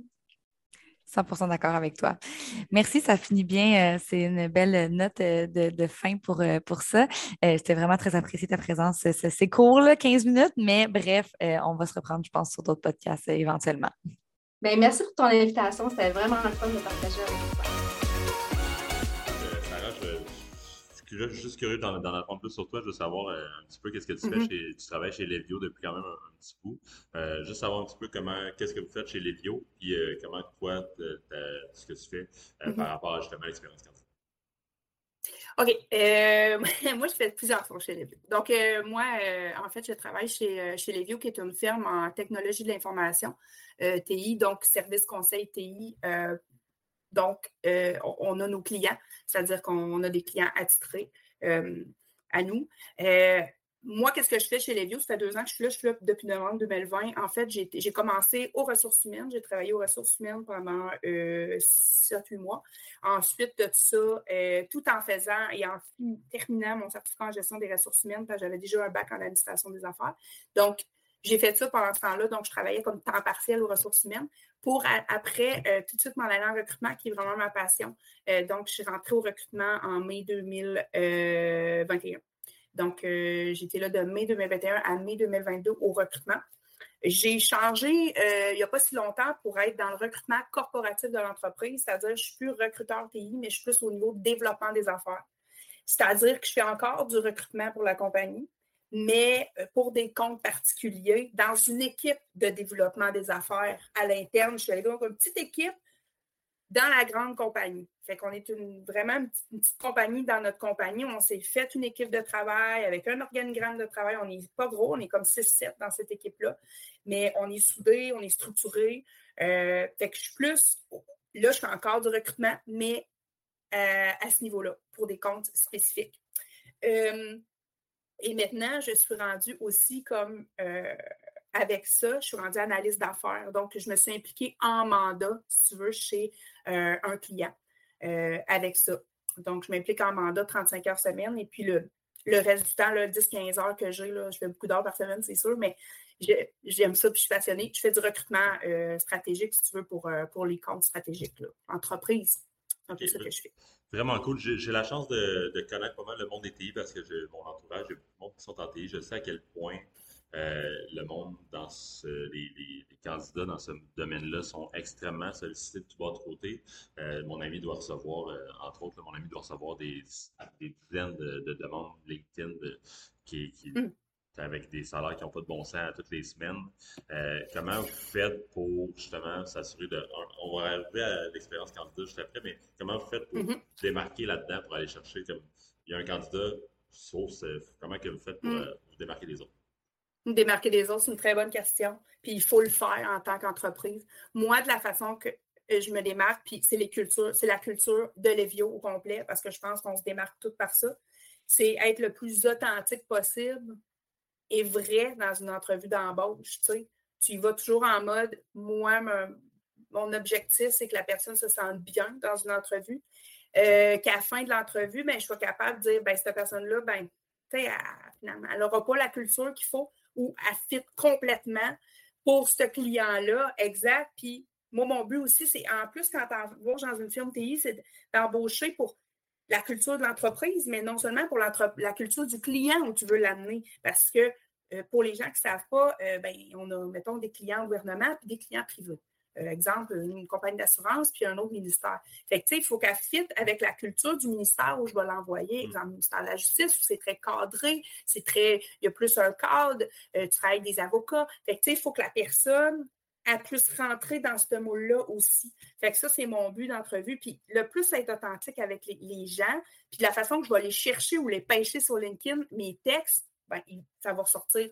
100% d'accord avec toi. Merci, ça finit bien. Euh, c'est une belle note euh, de, fin pour, pour ça. C'était vraiment très apprécié ta présence. C'est court, 15 minutes, mais bref, on va se reprendre, je pense, sur d'autres podcasts éventuellement. Bien, merci pour ton invitation. C'était vraiment un fun de partager avec toi. Suis juste curieux d'en apprendre plus sur toi. Je veux savoir euh, un petit peu qu'est-ce que tu fais mm-hmm. chez. Tu travailles chez Levio depuis quand même un, petit bout. Euh, juste savoir un petit peu comment, qu'est-ce que vous faites chez Levio, puis euh, comment toi, ce que tu fais par mm-hmm. rapport à justement l'expérience candidat. OK. moi, je fais plusieurs choses chez Levio. Donc, moi, en fait, je travaille chez, chez Levio, qui est une firme en technologie de l'information, TI, donc service conseil TI donc, euh, on, a nos clients, c'est-à-dire qu'on a des clients attitrés euh, à nous. Euh, moi, qu'est-ce que je fais chez Levio? Ça fait deux ans que je suis là, je suis là depuis novembre 2020. En fait, j'ai commencé aux ressources humaines. J'ai travaillé aux ressources humaines pendant 7-8 mois. Ensuite de ça, tout en faisant et en terminant mon certificat en gestion des ressources humaines, parce que j'avais déjà un bac en administration des affaires. Donc, j'ai fait ça pendant ce temps-là, donc je travaillais comme temps partiel aux ressources humaines pour après euh, tout de suite m'en aller en recrutement, qui est vraiment ma passion. Euh, donc, je suis rentrée au recrutement en mai 2021. Donc, euh, j'étais là de mai 2021 à mai 2022 au recrutement. J'ai changé il n'y a pas si longtemps pour être dans le recrutement corporatif de l'entreprise, c'est-à-dire je suis plus recruteur TI, mais je suis plus au niveau développement des affaires. C'est-à-dire que je fais encore du recrutement pour la compagnie, mais euh, pour des comptes particuliers, dans une équipe de développement des affaires à l'interne. Je suis allée dans une petite équipe dans la grande compagnie. Fait qu'on est une, vraiment une petite, compagnie dans notre compagnie. On s'est fait une équipe de travail avec un organigramme de travail. On n'est pas gros, on est comme 6-7 dans cette équipe-là, mais on est soudé, on est structuré. Euh, je suis plus, là, je fais encore du recrutement, mais euh, à ce niveau-là, pour des comptes spécifiques. Et maintenant, je suis rendue aussi comme euh, avec ça, je suis rendue analyste d'affaires. Donc, je me suis impliquée en mandat, si tu veux, chez euh, un client euh, avec ça. Donc, je m'implique en mandat 35 heures semaine et puis le, le reste du temps, 10-15 heures que j'ai, je fais beaucoup d'heures par semaine, c'est sûr, mais j'aime ça puis je suis passionnée. Je fais du recrutement stratégique, si tu veux, pour, pour les comptes stratégiques, là. entreprise. C'est un peu ce que je fais. Vraiment cool. J'ai la chance de, connaître pas mal le monde des TI parce que mon entourage, j'ai beaucoup de monde qui sont en TI. Je sais à quel point euh, le monde dans les, candidats dans ce domaine-là sont extrêmement sollicités de tout bas de côté. Euh, mon ami doit recevoir, euh, entre autres, mon ami doit recevoir des, dizaines de, demandes LinkedIn qui, qui, hmm avec des salaires qui n'ont pas de bon sens toutes les semaines. Euh, comment vous faites pour justement s'assurer de. On va arriver à l'expérience candidat juste après, mais comment vous faites pour mm-hmm. démarquer là-dedans pour aller chercher comme il y a un candidat, sauf comment que vous faites pour mm. euh, vous démarquer des autres? Démarquer des autres, c'est une très bonne question. Puis il faut le faire en tant qu'entreprise. Moi, de la façon que euh, je me démarque, puis c'est les cultures, c'est la culture de Lévio au complet, parce que je pense qu'on se démarque tout par ça. C'est être le plus authentique possible est vrai dans une entrevue d'embauche. Tu, y vas toujours en mode, moi, mon, objectif, c'est que la personne se sente bien dans une entrevue. Euh, qu'à la fin de l'entrevue, ben, je sois capable de dire, ben, cette personne-là, ben, elle, finalement, elle n'aura pas la culture qu'il faut ou elle fit complètement pour ce client-là, exact. Puis moi, mon but aussi, c'est en plus, quand tu vas dans une firme TI, c'est d'embaucher pour la culture de l'entreprise, mais non seulement pour la culture du client où tu veux l'amener. Parce que euh, pour les gens qui ne savent pas, euh, ben, on a, mettons, des clients gouvernement et des clients privés. Euh, exemple, une compagnie d'assurance puis un autre ministère. Fait que, il faut qu'elle fitte avec la culture du ministère où je vais l'envoyer. Mm. Exemple, le ministère de la Justice, où c'est très cadré, c'est très, il y a plus un cadre, tu travailles avec des avocats. Fait que, il faut que la personne à plus rentrer dans ce moule-là aussi. Fait que ça, c'est mon but d'entrevue. Puis le plus être authentique avec les, gens, puis de la façon que je vais les chercher ou les pêcher sur LinkedIn, mes textes, ben, ça va ressortir.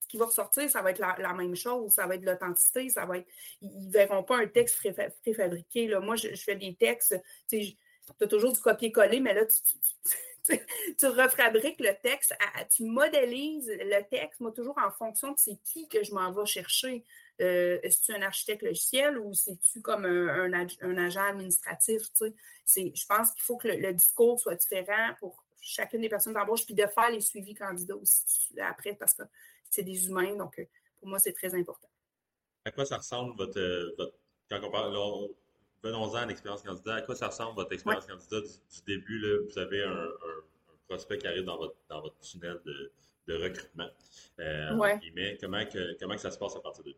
Ce qui va ressortir, ça va être la, même chose, ça va être l'authenticité, ça va être. Ils ne verront pas un texte préfabriqué. Là. Moi, je, fais des textes, tu as toujours du copier-coller, mais là, tu, tu, refabriques le texte, tu modélises le texte, moi, toujours en fonction de c'est qui que je m'en vais chercher. Euh, est-ce un architecte logiciel ou c'est-tu comme un, agent administratif? Je pense qu'il faut que le, discours soit différent pour chacune des personnes d'embauche, puis de faire les suivis candidats aussi après, parce que c'est des humains, donc euh, pour moi, c'est très important. À quoi ça ressemble votre, euh, quand on parle, venons-en à l'expérience candidat, à quoi ça ressemble votre expérience candidat du, début? Là, vous avez un, prospect qui arrive dans votre, dans votre tunnel de, recrutement. comment, que, comment que ça se passe à partir de là?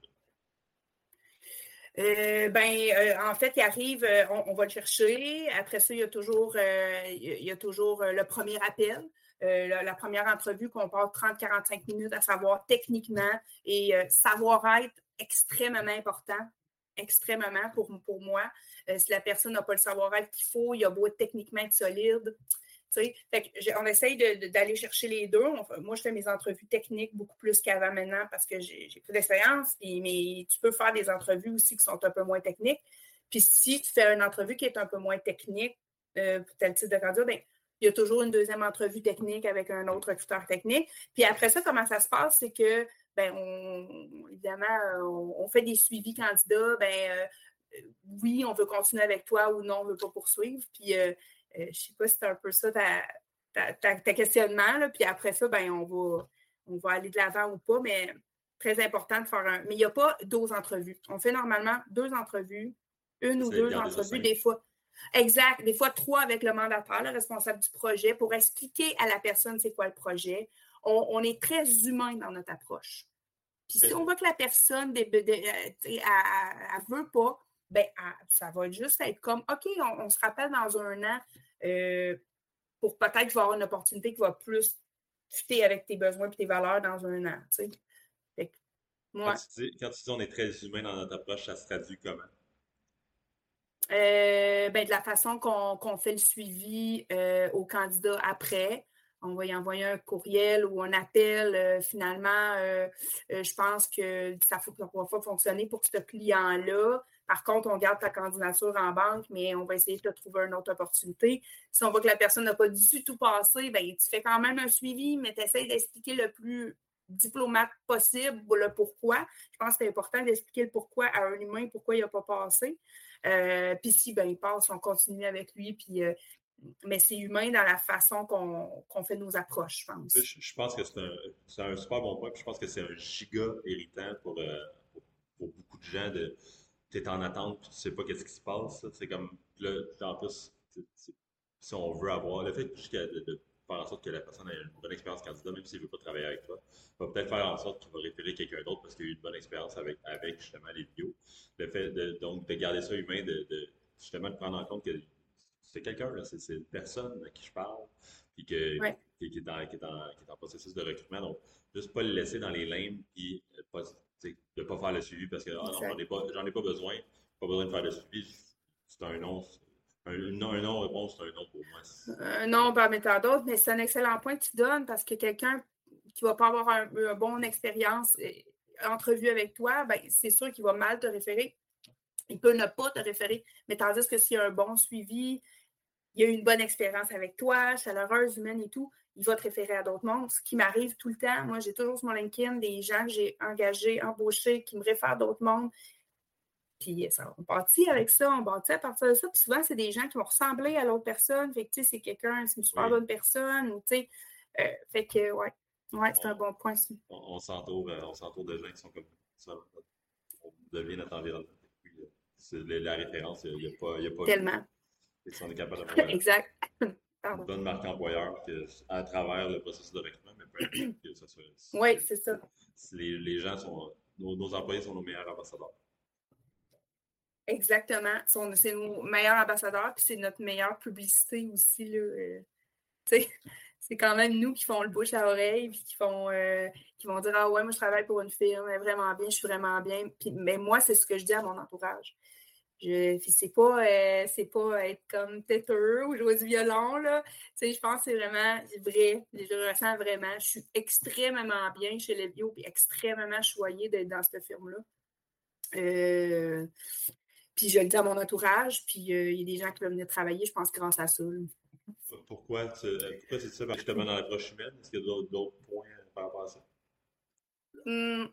Euh, ben, euh, en fait, il arrive, euh, on, va le chercher. Après ça, il y a toujours, il y a toujours le premier appel. La, première entrevue qu'on parle 30-45 minutes à savoir techniquement et savoir-être extrêmement important, extrêmement pour, pour moi. si la personne n'a pas le savoir-être qu'il faut, il a beau être techniquement solide, on essaye d'aller chercher les deux. moi, je fais mes entrevues techniques beaucoup plus qu'avant maintenant parce que j'ai plus d'expérience. Mais tu peux faire des entrevues aussi qui sont un peu moins techniques. Puis si tu fais une entrevue qui est un peu moins technique euh, pour tel type de candidat, ben, il y a toujours une deuxième entrevue technique avec un autre recruteur technique. Puis après ça, comment ça se passe, c'est que, ben, évidemment, on, fait des suivis candidats. Ben, euh, oui, on veut continuer avec toi ou non, on ne veut pas poursuivre. Puis euh, je ne sais pas si c'est un peu ça ta, questionnement. Puis après ça, ben, on, va, on va aller de l'avant ou pas, mais très important de faire un. Mais il n'y a pas 12 entrevues. On fait normalement deux entrevues, une ou deux entrevues, des fois. Exact. Des fois, trois avec le mandataire, le responsable du projet, pour expliquer à la personne c'est quoi le projet. On, est très humain dans notre approche. Puis si on voit que la personne ne euh, veut pas, ben, ça va juste être comme, OK, on, se rappelle dans un an euh, pour peut-être avoir une opportunité qui va plus fitter avec tes besoins et tes valeurs dans un an. Tu sais. moi, quand, tu dis, on est très humain dans notre approche, ça se traduit comment? Euh, ben, de la façon qu'on fait le suivi euh, aux candidats après. On va y envoyer un courriel ou un appel. finalement, je pense que ça ne va pas fonctionner pour ce client-là. Par contre, on garde ta candidature en banque, mais on va essayer de te trouver une autre opportunité. Si on voit que la personne n'a pas du tout passé, bien, tu fais quand même un suivi, mais tu essaies d'expliquer le plus diplomate possible le pourquoi. Je pense que c'est important d'expliquer le pourquoi à un humain, pourquoi il n'a pas passé. Euh, puis si ben, il passe, on continue avec lui. Euh, mais c'est humain dans la façon qu'on fait nos approches, je pense. Je, pense que c'est un, super bon point. Je pense que c'est un giga héritant pour, euh, pour beaucoup de gens de tu es en attente, tu sais pas qu'est-ce qui se passe. C'est comme, là, en plus, si on veut avoir, le fait de, faire en sorte que la personne ait une bonne expérience candidat, même s'il ne veut pas travailler avec toi, va peut-être faire en sorte qu'il va référer quelqu'un d'autre parce qu'il a eu une bonne expérience avec, avec justement les vidéos. Le fait de, donc de garder ça humain, de, justement de prendre en compte que c'est quelqu'un, c'est une personne à qui je parle, puis que, qui, est dans, qui, est en, processus de recrutement. Donc, juste pas le laisser dans les limbes, puis pas, de ne pas faire le suivi parce que ah non, j'en ai, pas, ai pas besoin. Pas besoin de faire le suivi. C'est un non. Un, non, réponse, c'est un non pour moi. Un non mettre d'autres, mais c'est un excellent point que tu donnes parce que quelqu'un qui ne va pas avoir une un bonne expérience, entrevue avec toi, ben, c'est sûr qu'il va mal te référer. Il peut ne pas te référer. Mais tandis que s'il y a un bon suivi, il a eu une bonne expérience avec toi, chaleureuse, humaine et tout, il va te référer à d'autres mondes. Ce qui m'arrive tout le temps, moi, j'ai toujours sur mon LinkedIn des gens que j'ai engagés, embauchés, qui me réfèrent d'autres mondes. Puis ça, on partit avec ça, on bâtit à partir de ça. Puis souvent, c'est des gens qui vont ressembler à l'autre personne. Fait que, tu sais, c'est quelqu'un, c'est une super bonne personne. Ou, tu sais, euh, fait que, ouais, ouais c'est un bon point. On, on s'entoure de gens qui sont comme ça. On devient notre environnement. Puis, la référence, il n'y a, pas. Y a pas Tellement. Et si on est capable de exact. Une bonne marque employeur à travers le processus de recrutement, mais peu importe que ça soit. Oui, c'est ça. Les, les, gens sont. Nos, nos, employés sont nos meilleurs ambassadeurs. Exactement. C'est nos meilleurs ambassadeurs, puis c'est notre meilleure publicité aussi. Là. Euh, c'est quand même nous qui font le bouche à oreille, puis qui, font, euh, qui vont dire Ah ouais, moi je travaille pour une firme, elle est vraiment bien, je suis vraiment bien. Puis, mais moi, c'est ce que je dis à mon entourage. Je, c'est pas, euh, c'est pas être comme têteux ou jouer du violon, là. je pense que c'est vraiment vrai. Je ressens vraiment. Je suis extrêmement bien chez les bio et extrêmement choyée d'être dans cette firme-là. Euh, puis je le dis à mon entourage, puis euh, il y a des gens qui veulent venir travailler, je pense, grâce à ça. Pourquoi, pourquoi c'est ça? Justement, dans l'approche humaine, est-ce qu'il y a d'autres points par rapport à ça? Hum,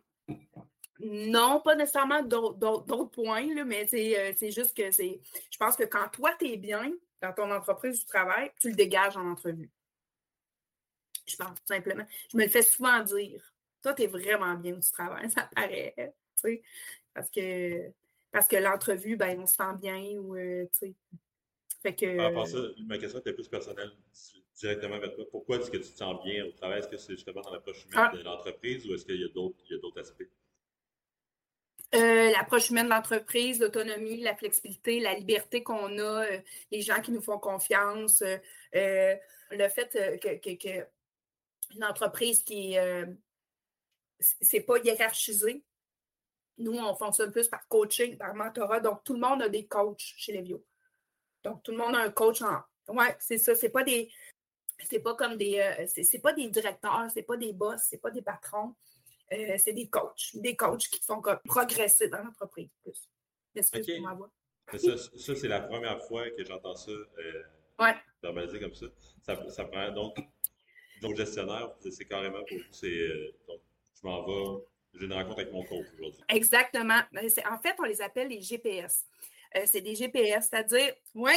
non, pas nécessairement d'autres points, là, mais euh, c'est juste que c'est. Je pense que quand toi, tu es bien dans ton entreprise du travail, tu le dégages en entrevue. Je pense, tout simplement. Je me le fais souvent dire. Toi, tu es vraiment bien où tu travailles, ça paraît. Parce que parce que l'entrevue, ben, on se sent bien ou euh, tu sais. Fait que. Par rapport à ça, ma question était plus personnelle directement avec toi. Pourquoi est-ce que tu te sens bien au travail? Est-ce que c'est justement dans l'approche humaine ah. de l'entreprise ou est-ce qu'il y a d'autres aspects? Euh, l'approche humaine de l'entreprise, l'autonomie, la flexibilité, la liberté qu'on a, euh, les gens qui nous font confiance, euh, le fait que, que, l'entreprise qui est c'est pas hiérarchisé. Nous, on fonctionne plus par coaching, par mentorat. Donc, tout le monde a des coachs chez les. Donc, tout le monde a un coach en. Ouais, c'est ça. C'est pas des. C'est pas comme des. c'est pas des directeurs, c'est pas des boss, c'est pas des patrons. Euh, c'est des coachs, des coachs qui te font progresser dans l'entreprise plus. Est-ce que tu Ça, ça c'est la première fois que j'entends ça euh, ouais. comme ça. ça. ça. prend donc, donc gestionnaire, c'est carrément pour vous, c'est euh, donc je m'en vais, j'ai une rencontre avec mon coach aujourd'hui. Exactement. En fait, on les appelle les GPS. Euh, c'est des GPS, c'est-à-dire, oui,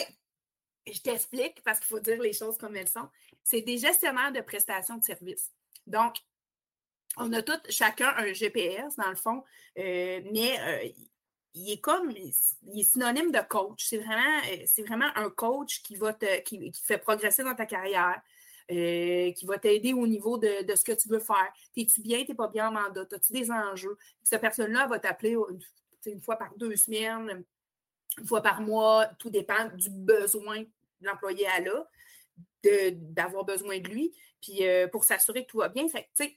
je t'explique parce qu'il faut dire les choses comme elles sont. C'est des gestionnaires de prestations de services. Donc, on a tous chacun un GPS, dans le fond, euh, mais euh, il est comme, il est synonyme de coach. C'est vraiment, euh, c'est vraiment un coach qui va te, qui, fait progresser dans ta carrière, qui va t'aider au niveau de, ce que tu veux faire. T'es-tu bien, t'es pas bien en mandat, as-tu des enjeux? Cette personne-là va t'appeler une, une, fois par deux semaines, une fois par mois, tout dépend du besoin de l'employé à là d'avoir besoin de lui, puis euh, pour s'assurer que tout va bien.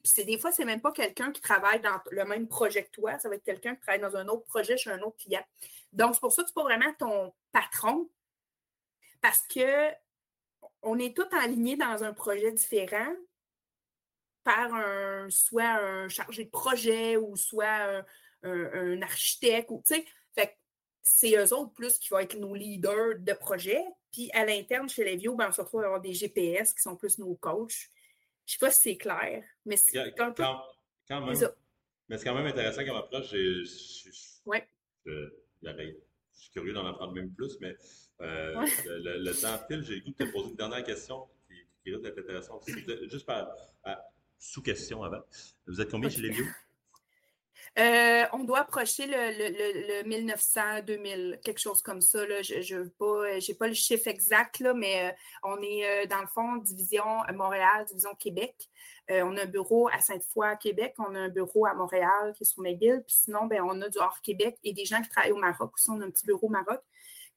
c'est, des fois, c'est même pas quelqu'un qui travaille dans le même projet que toi, ça va être quelqu'un qui travaille dans un autre projet chez un autre client. Donc, c'est pour ça que c'est pas vraiment ton patron, parce que on est tous alignés dans un projet différent par un soit un chargé de projet ou soit un, architecte ou tu sais. Fait c'est eux autres plus qui vont être nos leaders de projet. Puis à l'interne, chez les vieux, ben, on se retrouve à avoir des GPS qui sont plus nos coachs. Je ne sais pas si c'est clair, mais c'est quand, quand, même. Mais c'est quand même intéressant comme approche. Oui. Je, suis curieux d'en apprendre même plus, mais euh, le, temps file. J'ai le goût de te poser une dernière question qui, qui risque d'être intéressante. Juste par, sous-question avant. Vous êtes combien chez les vieux? Euh, on doit approcher le, le, 1900, 2000, quelque chose comme ça. Là. Je n'ai pas, j'ai pas le chiffre exact, là, mais euh, on est euh, dans le fond division Montréal, division Québec. on a un bureau à Sainte-Foy, à Québec. On a un bureau à Montréal qui est sur McGill. Puis sinon, ben, on a du hors-Québec et des gens qui travaillent au Maroc aussi. On a un petit bureau au Maroc.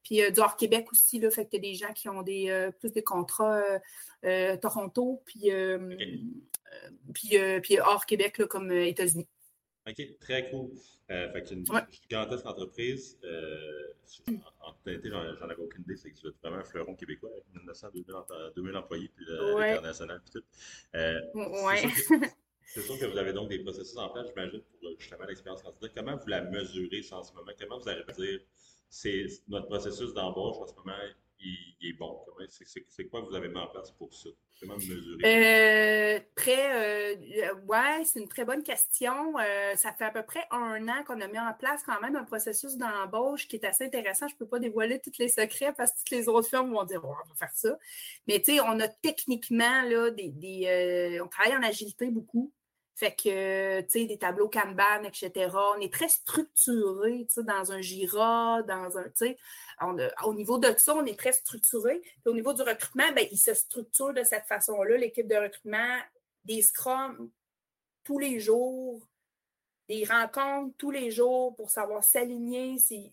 Puis du hors-Québec aussi, là, fait que y a des gens qui ont des, plus des contrats Toronto, puis, puis, puis hors Québec, là, comme États-Unis. OK, très cool. Euh, fait que une, gigantesque entreprise. Euh, en réalité, j'en avais aucune idée. C'est que êtes vraiment un fleuron québécois avec 1900, 2000, employés, puis l'international, puis tout. Euh, C'est sûr, que vous avez donc des processus en place, j'imagine, pour justement l'expérience candidat. Comment vous la mesurez en ce moment? Comment vous allez dire, c'est notre processus d'embauche en ce moment, il, est bon? C'est quoi vous avez mis en place pour ça? Comment mesurer? Euh, très, euh, ouais, c'est une très bonne question. Euh, ça fait à peu près un an qu'on a mis en place quand même un processus d'embauche qui est assez intéressant. Je ne peux pas dévoiler tous les secrets parce que toutes les autres firmes vont dire on va faire ça. Mais tu sais, on a techniquement là, des, des on travaille en agilité beaucoup. Fait que, tu sais, des tableaux Kanban, etc. On est très structuré, tu sais, dans un Jira, dans un, tu sais, au niveau de ça, on est très structuré. Puis au niveau du recrutement, bien, il se structure de cette façon-là, l'équipe de recrutement, des scrums tous les jours, des rencontres tous les jours pour savoir s'aligner, si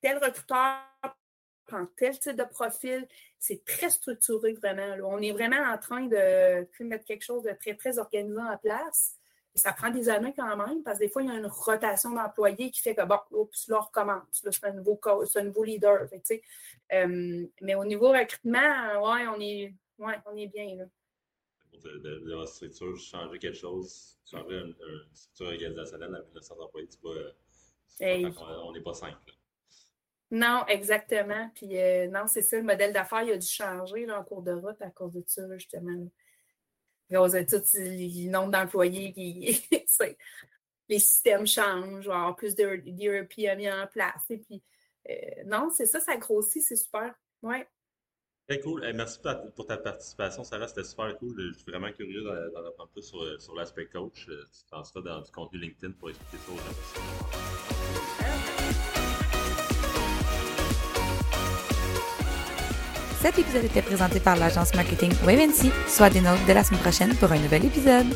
tel recruteur prend tel type de profil. C'est très structuré vraiment. On est vraiment en train de mettre quelque chose de très, très organisé en place. Et ça prend des années quand même, parce que des fois, il y a une rotation d'employés qui fait que, bon, oups, là, on recommence. Là, c'est un nouveau, un nouveau leader. Euh, mais au niveau recrutement, ouais, on est, ouais, on est bien. Là. De, de, de, la structure, changer quelque chose, changer une, structure organisationnelle avec 1900 employés, c'est pas, on n'est pas simple. Non, exactement. Puis euh, non, c'est ça, le modèle d'affaires, il a dû changer là, en cours de route à cause de ça, justement. Là. aux études, le nombre d'employés, qui, les systèmes changent, avoir plus d'ERP mis en place. Et puis, euh, non, c'est ça, ça grossit, c'est super. Ouais. Très cool. merci pour ta, participation, Sarah. C'était super cool. Je suis vraiment curieux d'en apprendre plus sur, sur l'aspect coach. Euh, tu penseras dans du contenu LinkedIn pour expliquer ça aux gens. Cet épisode était présenté par l'agence marketing WebNC. Soit des notes de la semaine prochaine pour un nouvel épisode.